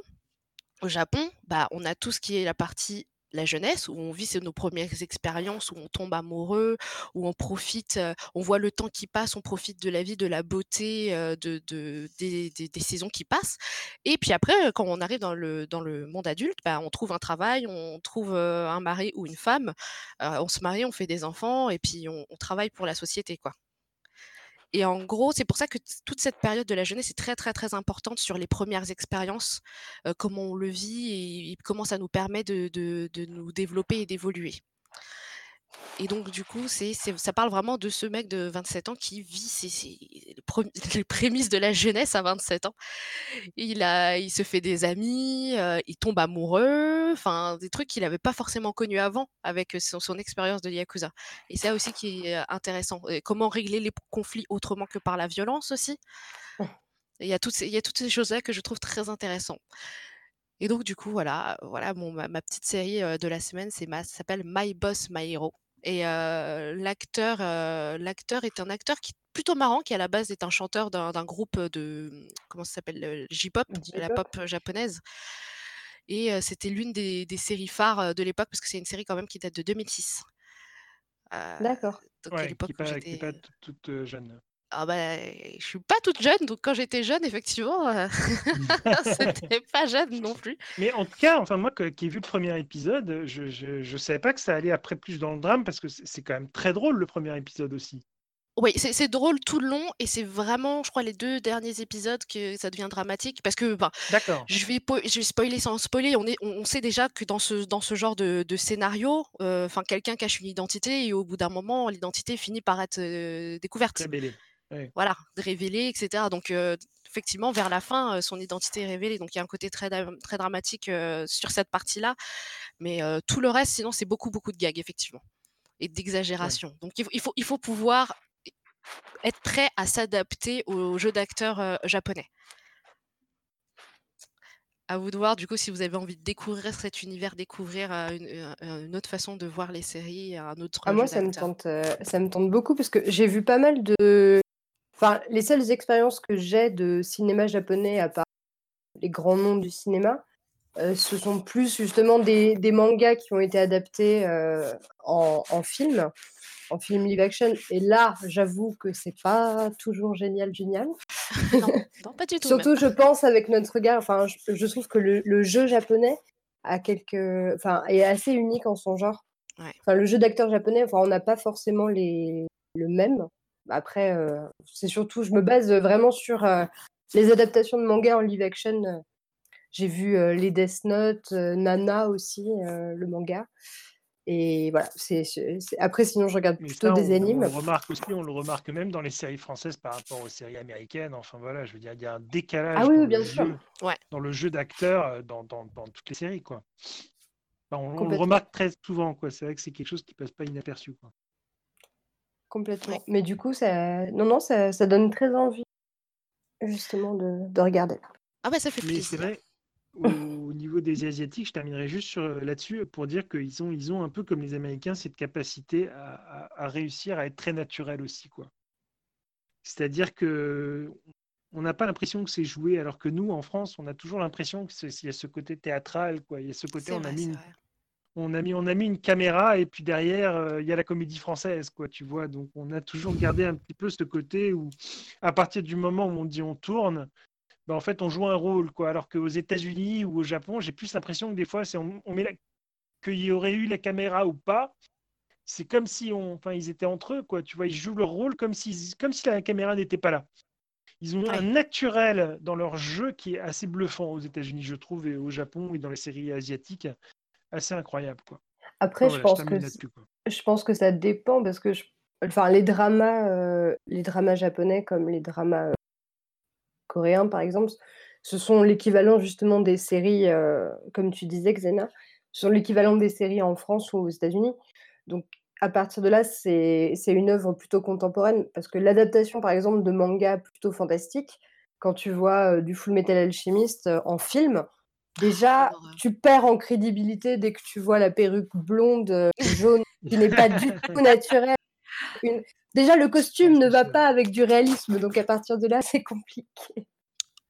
au Japon, bah, on a tout ce qui est la partie la jeunesse où on vit nos 1res expériences, où on tombe amoureux, où on profite, heu, on voit le temps qui passe, on profite de la vie, de la beauté, heu, de de des des des saisons qui passent et puis après, heu, quand on arrive dans le dans le monde adulte, bah, on trouve un travail, on trouve, un mari ou une femme, on se marie, on fait des enfants et puis on on travaille pour la société, quoi. Et en gros, c'est pour ça que toute cette période de la jeunesse est très, très, très importante sur les 1res expériences, heu, comment on le vit et comment ça nous permet de nous développer et d'évoluer. Et donc du coup, c'est ça parle vraiment de ce mec de 27 ans qui vit ses ses les prémices de la jeunesse à 27 ans. Il a il se fait des amis, heu, il tombe amoureux, enfin des trucs qu'il avait pas forcément connus avant avec, son son expérience de yakuza et c'est ça aussi qui est, heu, intéressant et comment régler les conflits autrement que par la violence aussi. Et il y a toutes ces il y a toutes ces choses-là que je trouve très intéressant. Et donc du coup, voilà, voilà mon ma ma petite série, heu, de la semaine, c'est ma s'appelle My Boss My Hero et l'acteur, l'acteur est un acteur qui est plutôt marrant, qui à la base est un chanteur d'un d'un groupe, de, mmh, comment ça s'appelle? Le J-pop, la J-pop? pop japonaise et c'était l'une des des séries phares, de l'époque parce que c'est une série quand même qui date de 2006. Heu, D'accord. donc à Ouais, l'époque pas qui est pas toute jeune. Ah bah, je suis pas toute jeune, donc quand j'étais jeune, effectivement, euh, c'était pas jeune non plus. Mais en tout cas, enfin moi qui ai vu le premier épisode, je, je, savais pas que ça allait après plus dans le drame parce que c'est quand même très drôle le premier épisode aussi. Oui, c'est drôle tout le long et c'est vraiment, je crois, les deux derniers épisodes que ça devient dramatique parce que D'accord. je vais, je vais spoiler sans spoiler. On, est, on, sait déjà que dans ce, dans ce genre de, scénario, euh, enfin quelqu'un cache une identité et au bout d'un moment, l'identité finit par être euh, découverte. Révélée. Voilà, révélée, etc. Donc euh, effectivement, vers la fin, son identité est révélée. Donc il y a un côté très, très dramatique sur cette partie-là. Mais tout le reste, sinon, c'est beaucoup, beaucoup de gags, effectivement et d'exagération. Donc il faut, il faut pouvoir être prêt à s'adapter au jeu d'acteurs japonais. À vous de voir, du coup, si vous avez envie de découvrir cet univers, découvrir euh, une, autre façon de voir les séries, un autre. Ah, moi, ça me, tente, ça me tente beaucoup parce que j'ai vu pas mal de. Enfin, les seules expériences que j'ai de cinéma japonais, à part les grands noms du cinéma, ce sont plus justement des, des, mangas qui ont été adaptés en, en, film en film live action. Et là, j'avoue que c'est pas toujours génial, génial. non, pas du tout. Surtout, je pense avec notre regard. Enfin, je, trouve que le, jeu japonais a quelques, enfin, est assez unique en son genre. Enfin, le jeu d'acteur japonais, enfin, on n'a pas forcément les le même. Après, euh, c'est surtout, je me base vraiment sur euh, les adaptations de manga en live action. J'ai vu euh, les Death Note, Nana aussi, le manga. Et voilà, c'est, après, sinon, je regarde plutôt des animes. On le remarque aussi, on le remarque même dans les séries françaises par rapport aux séries américaines. Enfin voilà, je veux dire, il y a un décalage ah, oui, bien sûr. dans le jeu d'acteurs euh, dans, dans, dans, toutes les séries. Quoi. on, le remarque très souvent. Quoi. C'est vrai que c'est quelque chose qui passe pas inaperçu. Quoi. Complètement. Mais du coup, ça, non, non, ça, ça donne très envie, justement, de, de regarder. Ah bah ça fait plaisir. c'est vrai, au niveau des Asiatiques, je terminerai juste là-dessus pour dire qu'ils ont, ils ont un peu comme les Américains cette capacité à, réussir à être très naturel aussi. quoi. C'est-à-dire que on n'a pas l'impression que c'est joué, alors que nous, en France, on a toujours l'impression qu'il y a ce côté théâtral. Quoi. Il y a ce côté, on a, mis une, on, a mis, on a mis une caméra et puis derrière, euh, il y a la comédie française. Quoi, tu vois Donc on a toujours gardé un petit peu ce côté où, à partir du moment où on dit on tourne, bah, en fait, on joue un rôle, quoi. Alors qu'aux États-Unis ou au Japon, j'ai plus l'impression que des fois, c'est on, met qu'il y aurait eu la caméra ou pas. C'est comme si on, enfin, ils étaient entre eux, quoi. Tu vois, ils jouent leur rôle comme si, comme si la caméra n'était pas là. Ils ont un naturel dans leur jeu qui est assez bluffant aux États-Unis, je trouve, et au Japon et dans les séries asiatiques, assez incroyable, quoi. Après, je, pense que je pense que ça dépend parce que, enfin, les dramas, euh, les dramas japonais comme les dramas euh, coréens, par exemple, ce sont l'équivalent justement des séries, euh, comme tu disais, Xena, ce sont l'équivalent des séries en France ou aux États-Unis. Donc, à partir de là, c'est une œuvre plutôt contemporaine, parce que l'adaptation, par exemple, de manga plutôt fantastique, quand tu vois du Full Metal Alchemist en film, déjà, tu perds en crédibilité dès que tu vois la perruque blonde, jaune, qui n'est pas du tout naturelle. Déjà, le costume ne va pas avec du réalisme, donc à partir de là, c'est compliqué.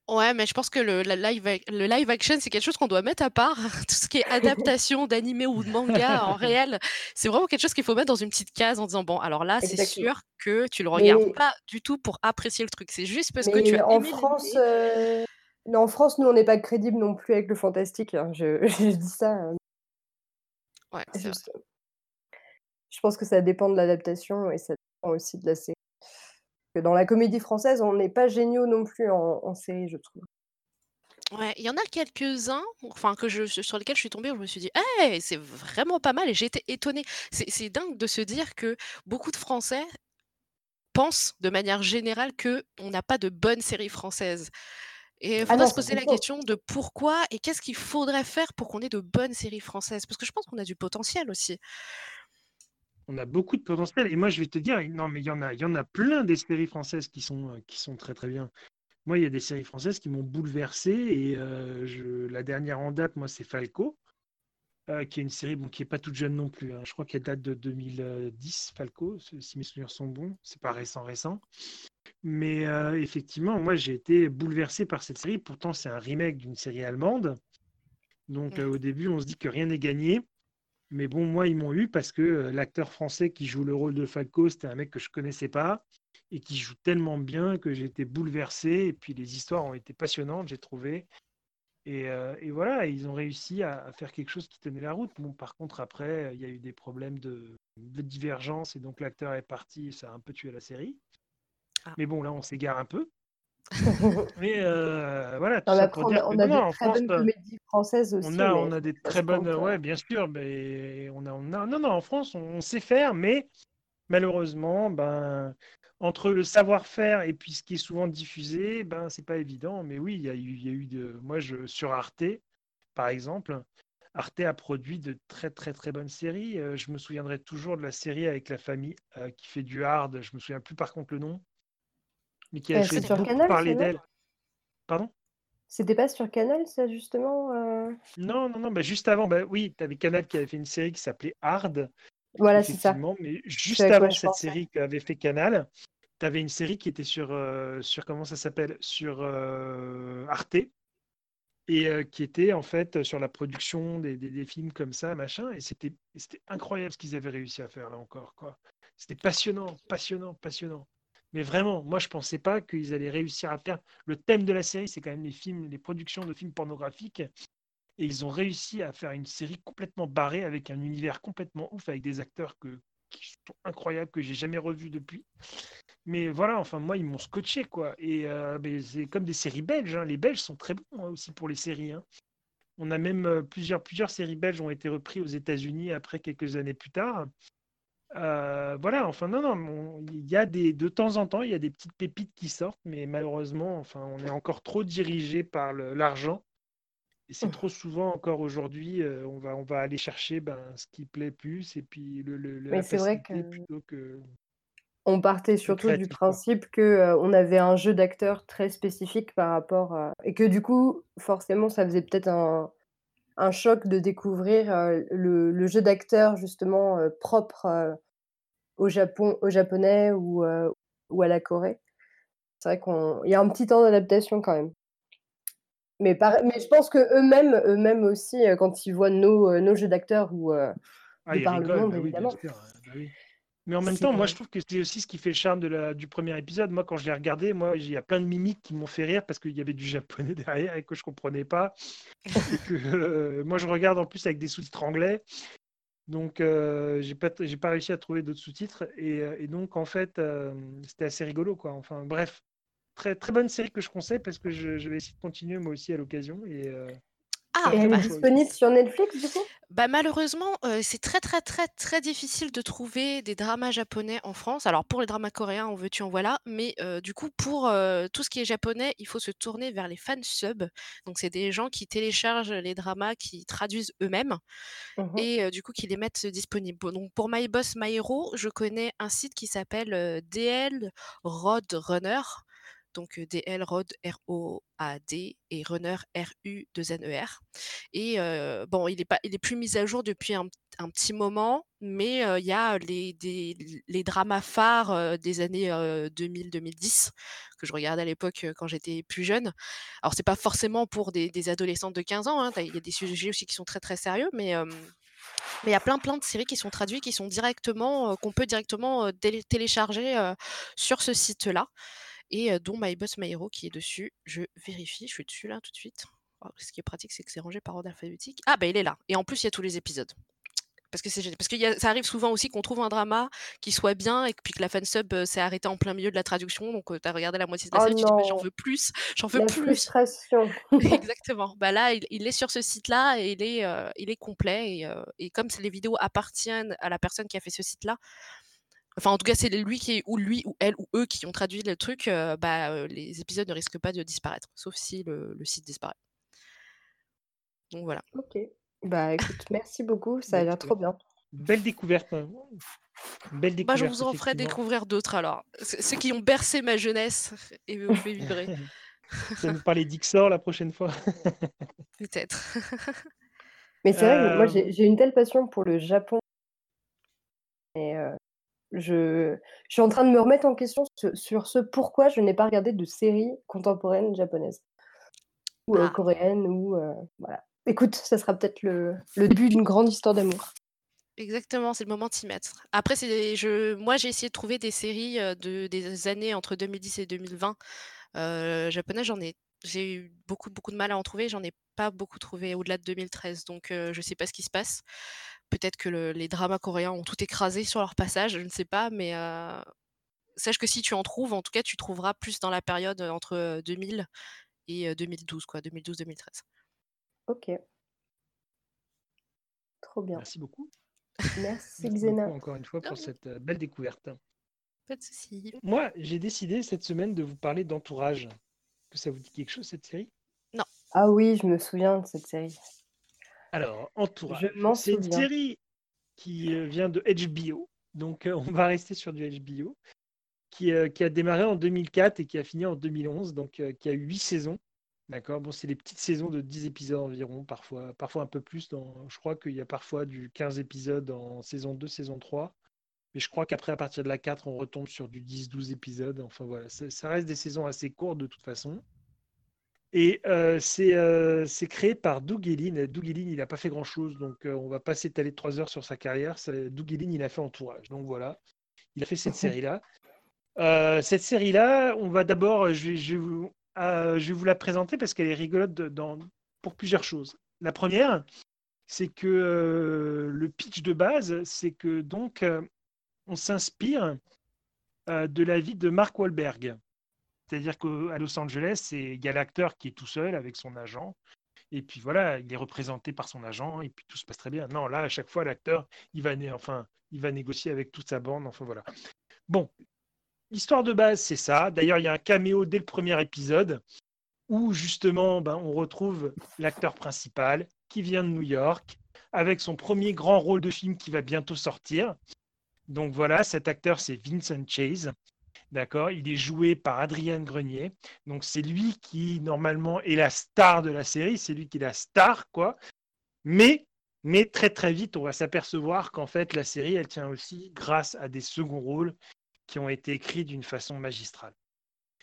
Ouais, mais je pense que le, live, le live action, c'est quelque chose qu'on doit mettre à part. Tout ce qui est adaptation d'animé ou de manga en réel, c'est vraiment quelque chose qu'il faut mettre dans une petite case en disant bon, alors là, c'est sûr que tu le regardes pas du tout pour apprécier le truc. C'est juste parce que tu as en France. Euh, en France, nous, on n'est pas crédible non plus avec le fantastique. Hein. Je, dis ça. Euh, ouais, Je pense que ça dépend de l'adaptation et ça aussi de la série. Dans la comédie française, on n'est pas géniaux non plus en, série, je trouve. Ouais, il y en a quelques-uns, enfin que je, sur lesquels je suis tombée, où je me suis dit, hey, c'est vraiment pas mal, et j'ai été étonnée. C'est dingue de se dire que beaucoup de Français pensent de manière générale que on n'a pas de bonnes séries françaises. Et il ah faudrait se poser la question de pourquoi et qu'est-ce qu'il faudrait faire pour qu'on ait de bonnes séries françaises? Parce que je pense qu'on a du potentiel aussi on a beaucoup de potentiel. Et moi, je vais te dire, non, mais il y en a, il y en a plein des séries françaises qui sont, euh, qui sont très très bien. Moi, il y a des séries françaises qui m'ont bouleversé. Et euh, je, la dernière en date, moi, c'est Falco, euh, qui est une série bon, qui n'est pas toute jeune non plus. Hein. Je crois qu'elle date de 2010, Falco, si mes souvenirs sont bons. C'est pas récent, récent. Mais effectivement, moi, j'ai été bouleversé par cette série. Pourtant, c'est un remake d'une série allemande. Donc, au début, on se dit que rien n'est gagné. Mais bon, moi, ils m'ont eu parce que l'acteur français qui joue le rôle de Falco, c'était un mec que je connaissais pas et qui joue tellement bien que j'ai été bouleversé. Et puis les histoires ont été passionnantes, j'ai trouvé. Et, voilà, ils ont réussi à, faire quelque chose qui tenait la route. Bon, par contre, après, il y a eu des problèmes de, divergence et donc l'acteur est parti. ça a un peu tué la série. Ah. Mais bon, là, on s'égare un peu. Mais euh, voilà, tout ça pour dire on a, des très bonnes comédies françaises aussi. On a, on a des très bonnes, ouais, bien sûr, mais on a, on a, non, non, en France, on, sait faire, mais malheureusement, ben, entre le savoir-faire et puis ce qui est souvent diffusé, ben, c'est pas évident. Mais oui, il y a eu, il y a eu de, moi, je, sur Arte, par exemple, Arte a produit de très très très bonnes séries. Euh, je me souviendrai toujours de la série avec la famille euh, qui fait du hard. Je me souviens plus par contre le nom mais qui a fait sur Canal, parler d'elle. Pardon? C'était pas sur Canal, ça, justement euh? Non, non, non, bah, juste avant, bah, oui, tu avais Canal qui avait fait une série qui s'appelait Hard. Voilà, c'est ça. Mais juste avant cette série qu'avait fait Canal, tu avais une série qui était sur, euh, sur comment ça s'appelle? Sur euh, Arte. Et qui était en fait sur la production des, des, des films comme ça, machin. Et c'était incroyable ce qu'ils avaient réussi à faire là encore. C'était passionnant, passionnant, passionnant. Mais vraiment, moi, je ne pensais pas qu'ils allaient réussir à faire. Le thème de la série, c'est quand même les films, les productions de films pornographiques. Et ils ont réussi à faire une série complètement barrée avec un univers complètement ouf, avec des acteurs qui sont incroyables, que j'ai jamais revus depuis. Mais voilà, enfin, moi, ils m'ont scotché, quoi. Et euh, c'est comme des séries belges. Hein. Les Belges sont très bons hein, aussi pour les séries. Hein. On a même euh, plusieurs, plusieurs séries belges ont été reprises aux États-Unis après quelques années plus tard. Euh, voilà, enfin non, non, il y a des, de temps en temps, il y a des petites pépites qui sortent, mais malheureusement, enfin, on est encore trop dirigé par l'argent. Et c'est trop souvent encore aujourd'hui, euh, on, va, on va aller chercher ben, ce qui plaît plus et puis le, le Mais c'est vrai que plutôt que on partait surtout du principe que euh, on avait un jeu d'acteurs très spécifique par rapport à... et que du coup, forcément, ça faisait peut-être un, un choc de découvrir le, le, jeu d'acteurs justement propre au Japon, au japonais ou, ou à la Corée. C'est vrai qu'il y a un petit temps d'adaptation quand même. Mais, mais je pense que eux-mêmes, eux-mêmes aussi, quand ils voient nos, nos jeux d'acteurs ou ah, par le monde, bah évidemment. Bah oui, mais en même temps, moi, je trouve que c'est aussi ce qui fait le charme de la, du premier épisode. Moi, quand je l'ai regardé, moi, il y a plein de mimiques qui m'ont fait rire parce qu'il y avait du japonais derrière et que je comprenais pas. Euh, moi, je regarde en plus avec des sous-titres anglais. Donc, euh, j'ai pas, réussi à trouver d'autres sous-titres. Et, euh, donc, en fait, euh, c'était assez rigolo, quoi. Enfin, bref, très, très bonne série que je conseille parce que je, je vais essayer de continuer moi aussi à l'occasion. Et, ah, elle est disponible sur Netflix, du coup? Bah, malheureusement, c'est très, très, très, très difficile de trouver des dramas japonais en France. Alors pour les dramas coréens, en veux-tu, en voilà, mais du coup, pour, tout ce qui est japonais, il faut se tourner vers les fansubs. Donc c'est des gens qui téléchargent les dramas, qui traduisent eux-mêmes mmh et du coup qui les mettent disponibles. donc pour My Boss My Hero, je connais un site qui s'appelle, DL Roadrunner donc DL Rod R-O-A-D et Runner R-U-2-N-E-R. Et bon, il est, pas, il est plus mis à jour depuis un, petit moment, mais il y a les, les dramas phares des années 2000-2010 que je regardais à l'époque quand j'étais plus jeune. Alors, c'est pas forcément pour des, des adolescentes de 15 ans, hein, il y a des sujets aussi qui sont très très sérieux, mais mais il y a plein plein de séries qui sont traduites, qui sont directement, qu'on peut directement télécharger sur ce site-là et dont My Boss My Hero qui est dessus. Je vérifie, je suis dessus là tout de suite. Oh, ce qui est pratique, c'est que c'est rangé par ordre alphabétique. Ah bah il est là. Et en plus, il y a tous les épisodes. Parce que, parce que ça arrive souvent aussi qu'on trouve un drama qui soit bien et puis que la fansub sub s'est arrêtée en plein milieu de la traduction. Donc tu as regardé la moitié de la oh série, tu dis j'en veux plus, j'en veux la plus. Frustration. Exactement. Bah là, il, est sur ce site-là et il est, il est complet. Et, et comme les vidéos appartiennent à la personne qui a fait ce site-là, Enfin, en tout cas, c'est lui qui ou lui ou elle ou eux qui ont traduit le truc. bah, les épisodes ne risquent pas de disparaître, sauf si le, site disparaît. Donc voilà. Ok. Bah écoute, merci beaucoup, ça a l'air trop bien. Belle découverte. Hein. Belle découverte. Bah, je vous en ferai découvrir d'autres alors. Ceux qui ont bercé ma jeunesse et me fait vibrer. Ça nous parler d'Ixor la prochaine fois. Peut-être. Mais c'est vrai, moi j'ai une telle passion pour le Japon. Et je, suis en train de me remettre en question sur, ce pourquoi je n'ai pas regardé de séries contemporaines japonaises ou euh, ah. coréennes ou euh, voilà. Écoute, ça sera peut-être le, le début d'une grande histoire d'amour. Exactement, c'est le moment de s'y mettre. Après, c'est je moi, j'ai essayé de trouver des séries, de des années entre 2010 et 2020. Heu, japonais, j'en ai j'ai eu beaucoup, beaucoup de mal à en trouver. J'en ai pas beaucoup trouvé au-delà de 2013, donc heu, je sais pas ce qui se passe. Peut-être que le les dramas coréens ont tout écrasé sur leur passage, je ne sais pas, mais heu, sache que si tu en trouves, en tout cas, tu trouveras plus dans la période, entre, 2000 et 2012 quoi, 2012-2013. OK. Trop bien. Merci beaucoup. Merci Merci Xena. beaucoup encore une fois pour cette euh, belle découverte. Pas de souci. Moi, j'ai décidé cette semaine de vous parler d'Entourage. Que ça vous dit quelque chose cette série? Ah oui, je me souviens de cette série. Alors, Entourage, c'est une série qui euh, vient de HBO. Donc, euh, on va rester sur du HBO. Qui, euh, qui a démarré en 2004 et qui a fini en 2011. Donc, euh, qui a eu 8 saisons. D'accord? Bon, c'est les petites saisons de 10 épisodes environ, parfois, parfois un peu plus. Dans, je crois qu'il y a parfois du 15 épisodes en saison 2, saison 3. Mais je crois qu'après, à partir de la 4, on retombe sur du 10-12 épisodes. Enfin voilà, ça, ça reste des saisons assez courtes de toute façon. Et euh, c'est euh, c'est créé par Doug Ellin. Doug Ellin, il n'a pas fait grand-chose, donc euh, on va pas s'étaler trois heures sur sa carrière. Doug Ellin, il a fait Entourage. Donc voilà, il a fait cette série-là. Euh, cette série-là, on va d'abord, je vais, je vous, je vais vous la présenter parce qu'elle est rigolote dans, pour plusieurs choses. La première, c'est que le pitch de base, c'est que donc on s'inspire de la vie de Mark Wahlberg. C'est-à-dire qu'à Los Angeles, il y a l'acteur qui est tout seul avec son agent. Et puis voilà, il est représenté par son agent et puis tout se passe très bien. Non, là, à chaque fois, l'acteur, il va, enfin, il va négocier avec toute sa bande. Enfin voilà. Bon, l'histoire de base, c'est ça. D'ailleurs, il y a un caméo dès le premier épisode où justement, ben, on retrouve l'acteur principal qui vient de New York avec son premier grand rôle de film qui va bientôt sortir. Donc voilà, cet acteur, c'est Vincent Chase. D'accord? Il est joué par Adrien Grenier. Donc c'est lui qui, normalement, est la star de la série. C'est lui qui est la star, quoi. Mais, mais très, très vite, on va s'apercevoir qu'en fait, la série, elle tient aussi grâce à des seconds rôles qui ont été écrits d'une façon magistrale.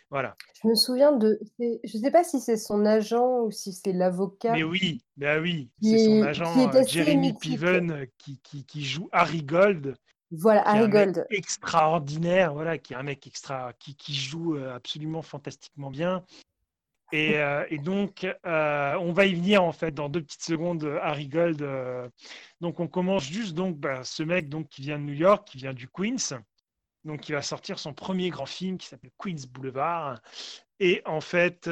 Voilà. Je me souviens de. Je sais pas si c'est son agent ou si c'est l'avocat. Mais oui, bah oui, c'est son agent euh, Jeremy mythique. Piven euh, qui, qui, qui joue Harry Gold, Voilà, qui Harry Gold. extraordinaire, voilà, qui est un mec extra, qui, qui joue euh, absolument fantastiquement bien. Et, euh, et donc, euh, on va y venir en fait dans deux petites secondes, Harry Gold. euh. donc, on commence juste donc bah, ce mec donc qui vient de New York, qui vient du Queens, donc il va sortir son premier grand film qui s'appelle Queens Boulevard. Et en fait,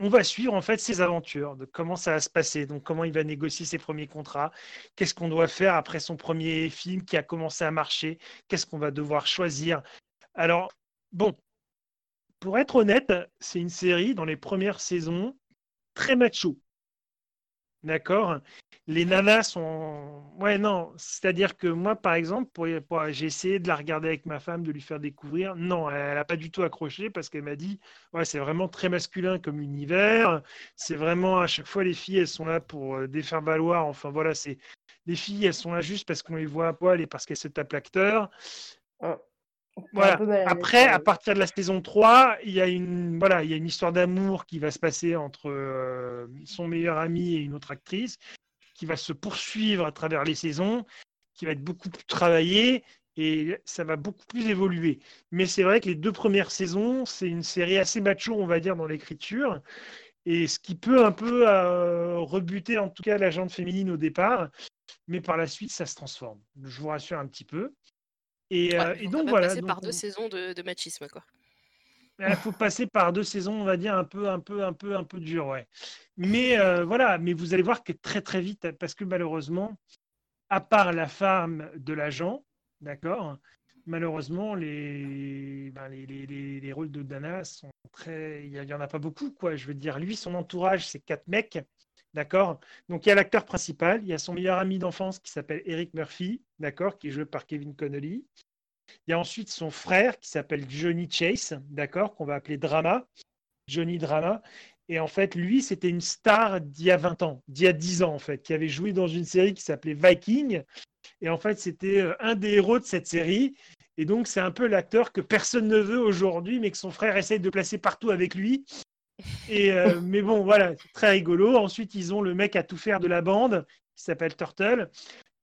on va suivre en fait ses aventures, de comment ça va se passer, donc comment il va négocier ses premiers contrats, qu'est-ce qu'on doit faire après son premier film qui a commencé à marcher, qu'est-ce qu'on va devoir choisir. Alors, bon, pour être honnête, c'est une série dans les premières saisons très macho. D'accord Les nanas sont. Ouais, non. C'est-à-dire que moi, par exemple, pour, j'ai essayé de la regarder avec ma femme, de lui faire découvrir. Non, elle n'a pas du tout accroché parce qu'elle m'a dit Ouais, c'est vraiment très masculin comme univers. C'est vraiment à chaque fois, les filles, elles sont là pour euh, défaire valoir. Enfin, voilà, c'est. Les filles, elles sont là juste parce qu'on les voit à poil et parce qu'elles se tapent l'acteur. Voilà. Après, à partir de la saison 3, il y a une, voilà, il y a une histoire d'amour qui va se passer entre euh, son meilleur ami et une autre actrice, qui va se poursuivre à travers les saisons, qui va être beaucoup plus travaillée et ça va beaucoup plus évoluer. Mais c'est vrai que les deux premières saisons, c'est une série assez macho, on va dire, dans l'écriture, et ce qui peut un peu euh, rebuter en tout cas la gente féminine au départ, mais par la suite, ça se transforme. Je vous rassure un petit peu. Et, Ouais, euh, il et faut donc voilà. passer donc par deux on- saisons de, de machisme, quoi. il faut passer par deux saisons, on va dire, un peu, un peu, un peu, un peu dur, ouais. Mais euh, voilà, mais vous allez voir que très très vite, parce que malheureusement, à part la femme de l'agent, d'accord, malheureusement, les, ben, les, les, les- les rôles de Dana sont très. Il n'y en a pas beaucoup, quoi. Je veux dire, lui, son entourage, c'est quatre mecs, d'accord. Donc il y a l'acteur principal, il y a son meilleur ami d'enfance qui s'appelle Eric Murphy, d'accord, qui est joué par Kevin Connolly. Il y a ensuite son frère qui s'appelle Johnny Chase, d'accord, qu'on va appeler Drama, Johnny Drama. Et en fait, lui, c'était une star d'il y a 20 ans, d'il y a 10 ans, en fait, qui avait joué dans une série qui s'appelait Viking. Et en fait, c'était euh, un des héros de cette série. Et donc, c'est un peu l'acteur que personne ne veut aujourd'hui, mais que son frère essaye de placer partout avec lui. Et, euh, mais bon, voilà, très rigolo. Ensuite, ils ont le mec à tout faire de la bande, qui s'appelle Turtle.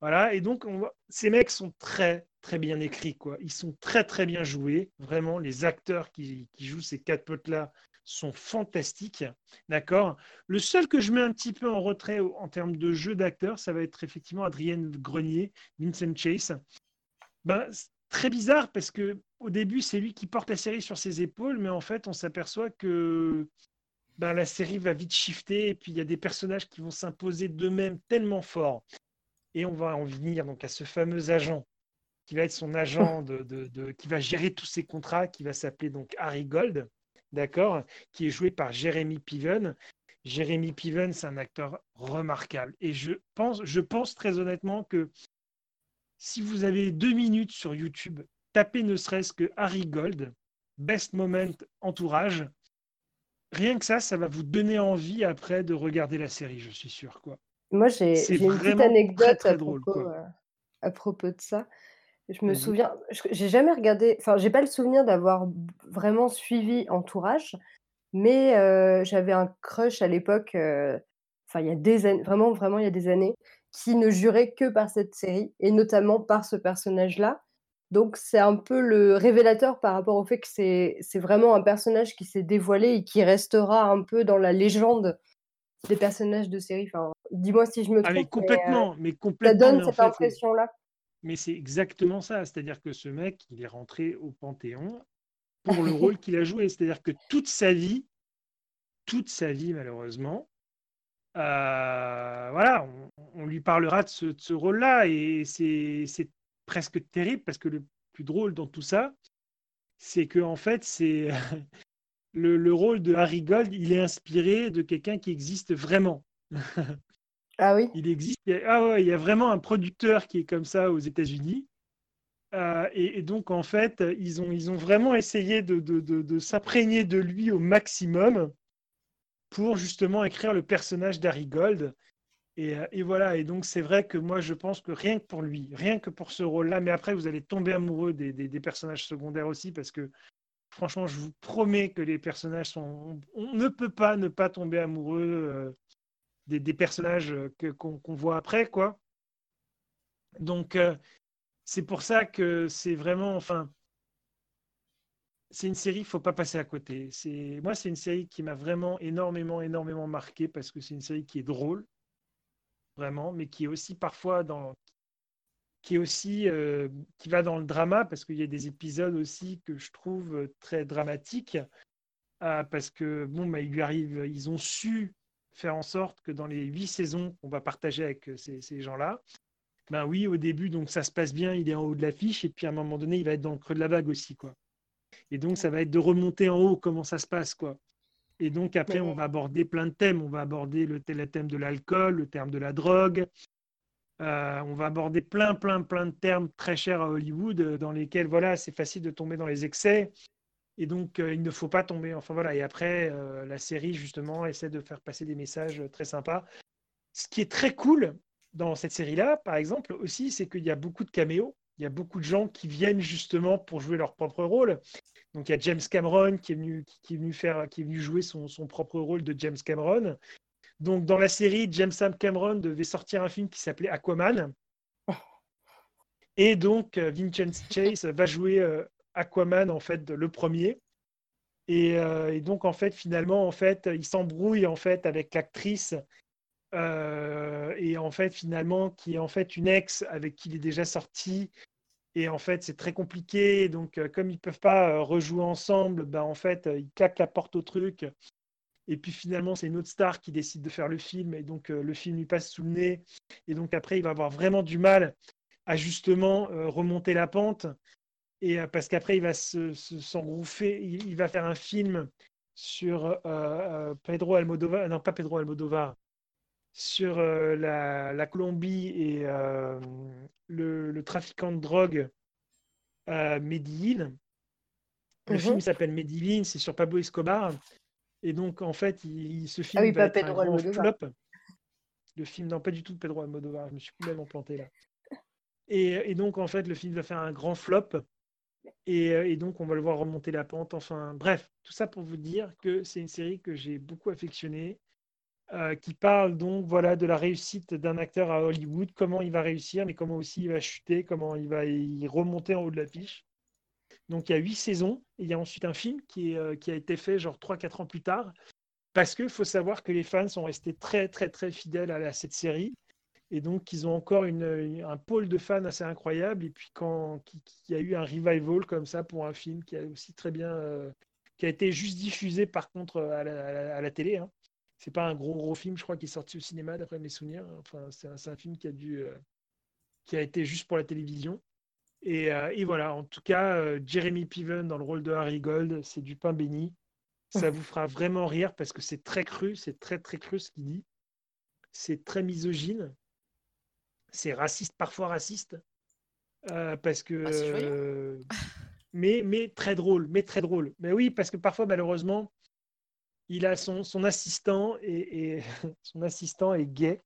Voilà, et donc ces mecs sont très très bien écrits, quoi. Ils sont très très bien joués. Vraiment, les acteurs qui, jouent ces quatre potes-là sont fantastiques. D'accord? Le seul que je mets un petit peu en retrait en termes de jeu d'acteurs, ça va être effectivement Adrienne Grenier, Vincent Chase. Ben, très bizarre parce que au début, c'est lui qui porte la série sur ses épaules, mais en fait, on s'aperçoit que ben, la série va vite shifter et puis il y a des personnages qui vont s'imposer d'eux-mêmes tellement fort. Et on va en venir donc à ce fameux agent qui va être son agent qui va gérer tous ses contrats, qui va s'appeler donc Harry Gold, d'accord, qui est joué par Jeremy Piven. Jeremy Piven, c'est un acteur remarquable. Et je pense, je pense très honnêtement que si vous avez deux minutes sur YouTube, tapez ne serait-ce que Harry Gold, Best Moment Entourage. Rien que ça, ça va vous donner envie après de regarder la série, je suis sûr. Quoi. Moi, j'ai une petite anecdote à, propos, euh, à, propos, de ça. Je me souviens, j'ai jamais regardé, enfin, j'ai pas le souvenir d'avoir vraiment suivi Entourage, mais euh, j'avais un crush à l'époque, euh, enfin, il y a des années, vraiment, vraiment, il y a des années, qui ne jurait que par cette série et notamment par ce personnage-là. Donc c'est un peu le révélateur par rapport au fait que c'est vraiment un personnage qui s'est dévoilé et qui restera un peu dans la légende des personnages de série. Enfin, dis-moi si je me trompe. Ah, mais complètement, mais, complètement. Ça donne cette impression-là. Mais c'est exactement ça. C'est-à-dire que ce mec, il est rentré au Panthéon pour le rôle qu'il a joué. C'est-à-dire que toute sa vie, toute sa vie, malheureusement, euh, voilà, on, lui parlera de ce, rôle-là et c'est presque terrible parce que le plus drôle dans tout ça, c'est que en fait, c'est le, rôle de Harry Gold, il est inspiré de quelqu'un qui existe vraiment. ah. Il existe. Ah ouais, il y a vraiment un producteur qui est comme ça aux États-Unis. Euh, et, donc en fait, ils ont, ils ont vraiment essayé de, de, de s'imprégner de lui au maximum pour justement écrire le personnage d'Harry Gold. Euh, et, voilà, et donc c'est vrai que moi je pense que rien que pour lui, rien que pour ce rôle-là, mais après vous allez tomber amoureux des, personnages secondaires aussi, parce que franchement je vous promets que les personnages sont... On, ne peut pas ne pas tomber amoureux euh, des, personnages qu'on voit après, quoi. Donc euh, c'est pour ça que c'est vraiment, enfin, c'est une série, il faut pas passer à côté. C'est moi, c'est une série qui m'a vraiment énormément, énormément marqué parce que c'est une série qui est drôle, vraiment, mais qui est aussi parfois dans, qui est aussi euh, qui va dans le drama parce qu'il y a des épisodes aussi que je trouve très dramatiques ah, parce que bon, bah, il lui arrive, ils ont su faire en sorte que dans les huit saisons qu'on va partager avec ces, ces gens-là, ben oui, au début, donc ça se passe bien, il est en haut de l'affiche, et puis à un moment donné, il va être dans le creux de la vague aussi, quoi. Et donc, ça va être de remonter en haut comment ça se passe, quoi. Et donc, après, on va aborder plein de thèmes. On va aborder le, thème de l'alcool, le terme de la drogue. Euh, on va aborder plein, plein, plein de termes très chers à Hollywood euh, dans lesquels, voilà, c'est facile de tomber dans les excès. Et donc, euh, il ne faut pas tomber. Enfin, voilà. Et après, la série, justement, essaie de faire passer des messages très sympas. Ce qui est très cool dans cette série-là, par exemple, aussi, c'est qu'il y a beaucoup de caméos il y a beaucoup de gens qui viennent justement pour jouer leur propre rôle. Donc il y a James Cameron qui est venu, qui est venu, faire, qui est venu jouer son, son propre rôle de James Cameron. Donc dans la série, James Sam Cameron devait sortir un film qui s'appelait Aquaman. Et donc euh, Vincent Chase va jouer euh, Aquaman en fait le premier. Et, euh, et, donc en fait finalement en fait il s'embrouille en fait avec l'actrice euh, et en fait finalement qui est en fait une ex avec qui il est déjà sorti. Et en fait c'est très compliqué. Donc euh, comme ils peuvent pas rejouer ensemble bah en fait ils claquent la porte au truc. Et puis finalement c'est une autre star qui décide de faire le film. Et donc le film lui passe sous le nez. Et donc après il va avoir vraiment du mal à justement remonter la pente et parce qu'après il va se, s'engroufer il, il, va faire un film sur Pedro Almodovar non pas Pedro Almodovar sur euh, la, Colombie et euh, le, trafiquant de drogue à Medellín. Le mhm. film s'appelle Medellín, c'est sur Pablo Escobar. Et donc, en fait, il, ce film ah oui, va être un grand flop. Le film, non, pas du tout Pedro Almodovar, je me suis complètement planté là. Et, donc, en fait, le film va faire un grand flop. Et, et, donc, on va le voir remonter la pente. Enfin, bref, tout ça pour vous dire que c'est une série que j'ai beaucoup affectionnée euh, qui parle donc voilà de la réussite d'un acteur à Hollywood, comment il va réussir, mais comment aussi il va chuter, comment il va y remonter en haut de l'affiche. Donc il y a huit saisons, et il y a ensuite un film qui, euh, a été fait genre 3-4 ans plus tard, parce qu'il faut savoir que les fans sont restés très très très fidèles à, cette série, et donc ils ont encore une, un pôle de fans assez incroyable, et puis quand il y a eu un revival comme ça pour un film qui a aussi très bien, euh, qui a été juste diffusé par contre à la, télé, hein. C'est pas un gros gros film, je crois, qui est sorti au cinéma d'après mes souvenirs. Enfin, c'est un, un, film qui a dû, euh, qui a été juste pour la télévision. Et, euh, et voilà, en tout cas, euh, Jeremy Piven dans le rôle de Harry Gold, c'est du pain béni. Ça vous fera vraiment rire parce que c'est très cru, c'est très très cru ce qu'il dit. C'est très misogyne. C'est raciste, parfois raciste. parce que. mais, mais très drôle, mais très drôle. Mais oui, parce que parfois, malheureusement, il a son, son assistant et, son assistant est gay.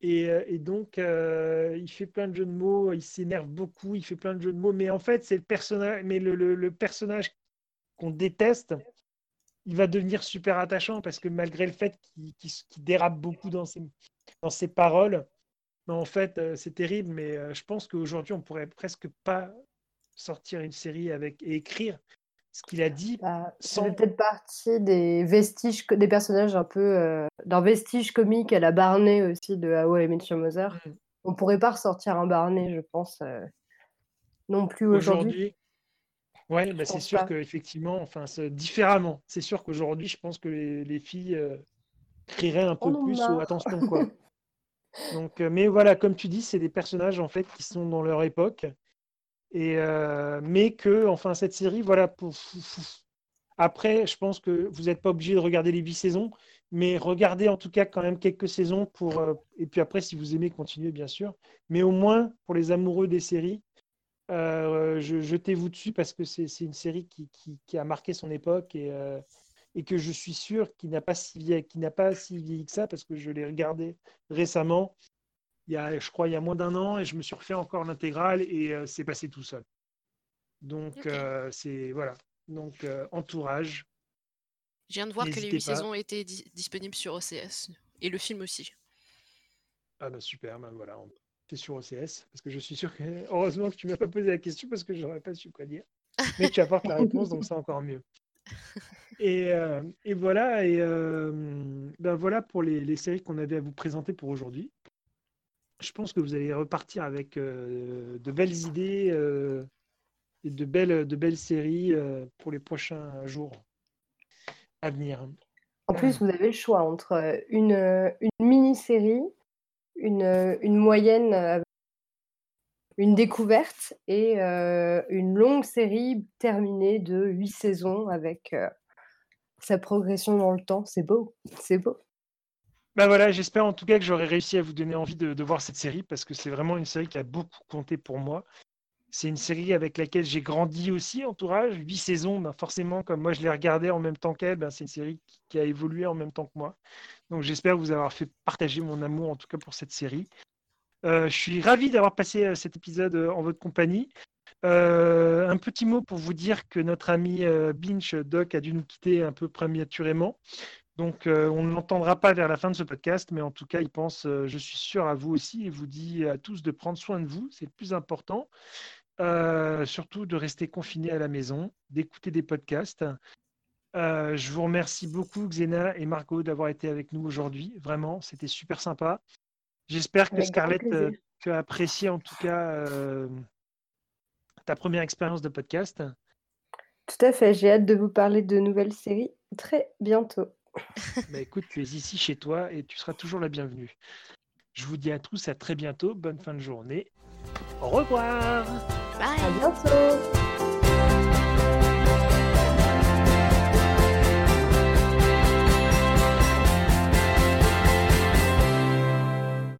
Et, euh, et donc, euh, il fait plein de jeux de mots, il s'énerve beaucoup, il fait plein de jeux de mots. Mais en fait, c'est le personnage, mais le, le, personnage qu'on déteste, il va devenir super attachant parce que malgré le fait qu'il dérape beaucoup dans ses, dans ses paroles, en fait, euh, c'est terrible. Mais je pense qu'aujourd'hui, on pourrait presque pas sortir une série avec et écrire ce qu'il a dit. Bah, fait peut-être partie des vestiges, des personnages un peu. Euh, d'un vestige comique à la Barney aussi de How I Met Your Mother. Mm. On pourrait pas ressortir un Barney, je pense, euh, non plus aujourd'hui. Oui, bah c'est sûr qu'effectivement, enfin, différemment. C'est sûr qu'aujourd'hui, je pense que les, filles euh, crieraient un peu plus au attention, quoi. Donc, mais voilà, comme tu dis, c'est des personnages en fait qui sont dans leur époque et, euh, mais que, enfin, cette série, voilà. Après, je pense que vous n'êtes pas obligé de regarder les huit saisons, mais regardez en tout cas quand même quelques saisons pour. Euh, et puis après, si vous aimez, continuez bien sûr. Mais au moins, pour les amoureux des séries, euh, jetez-vous dessus parce que c'est une série qui, qui, qui, a marqué son époque et, et que je suis sûr qu'il n'a pas, si vieilli, pas si vieilli que ça parce que je l'ai regardé récemment il y a, je crois, il y a moins d'un an, et je me suis refait encore l'intégrale et euh, c'est passé tout seul. Donc, euh, c'est voilà. Donc, euh, entourage. Je viens de voir que les huit saisons étaient disponibles sur OCS et le film aussi. Ah bah super, ben voilà, c'est sur OCS parce que je suis sûr que heureusement que tu m'as pas posé la question parce que j'aurais pas su quoi dire. Mais tu apportes la réponse donc c'est encore mieux. Et, et, voilà, et ben voilà pour les, séries qu'on avait à vous présenter pour aujourd'hui je pense que vous allez repartir avec euh, de belles idées euh, et de belles, de belles séries euh, pour les prochains jours à venir. En plus, vous avez le choix entre une, une mini-série, une, une moyenne, une découverte et une longue série terminée de huit saisons avec sa progression dans le temps. C'est beau, c'est beau. Ben voilà, j'espère en tout cas que j'aurai réussi à vous donner envie de, voir cette série parce que c'est vraiment une série qui a beaucoup compté pour moi. C'est une série avec laquelle j'ai grandi aussi, entourage. Huit saisons, ben forcément, comme moi je l'ai regardée en même temps qu'elle, ben c'est une série qui, a évolué en même temps que moi. Donc j'espère vous avoir fait partager mon amour en tout cas pour cette série. Euh, je suis ravi d'avoir passé euh, cet épisode euh, en votre compagnie. Un petit mot pour vous dire que notre ami Binch Doc a dû nous quitter un peu prématurément. Donc, euh, on ne l'entendra pas vers la fin de ce podcast, mais en tout cas, il pense, euh, je suis sûr, à vous aussi, et vous dit à tous de prendre soin de vous, c'est le plus important. Euh, surtout de rester confiné à la maison, d'écouter des podcasts. je vous remercie beaucoup, Xena et Margot, d'avoir été avec nous aujourd'hui. Vraiment, c'était super sympa. J'espère que Scarlett, tu as apprécié en tout cas ta première expérience de podcast. Tout à fait, j'ai hâte de vous parler de nouvelles séries très bientôt. Bah écoute, tu es ici chez toi et tu seras toujours la bienvenue. Je vous dis à tous à très bientôt. Bonne fin de journée. Au revoir. Bye. À bientôt.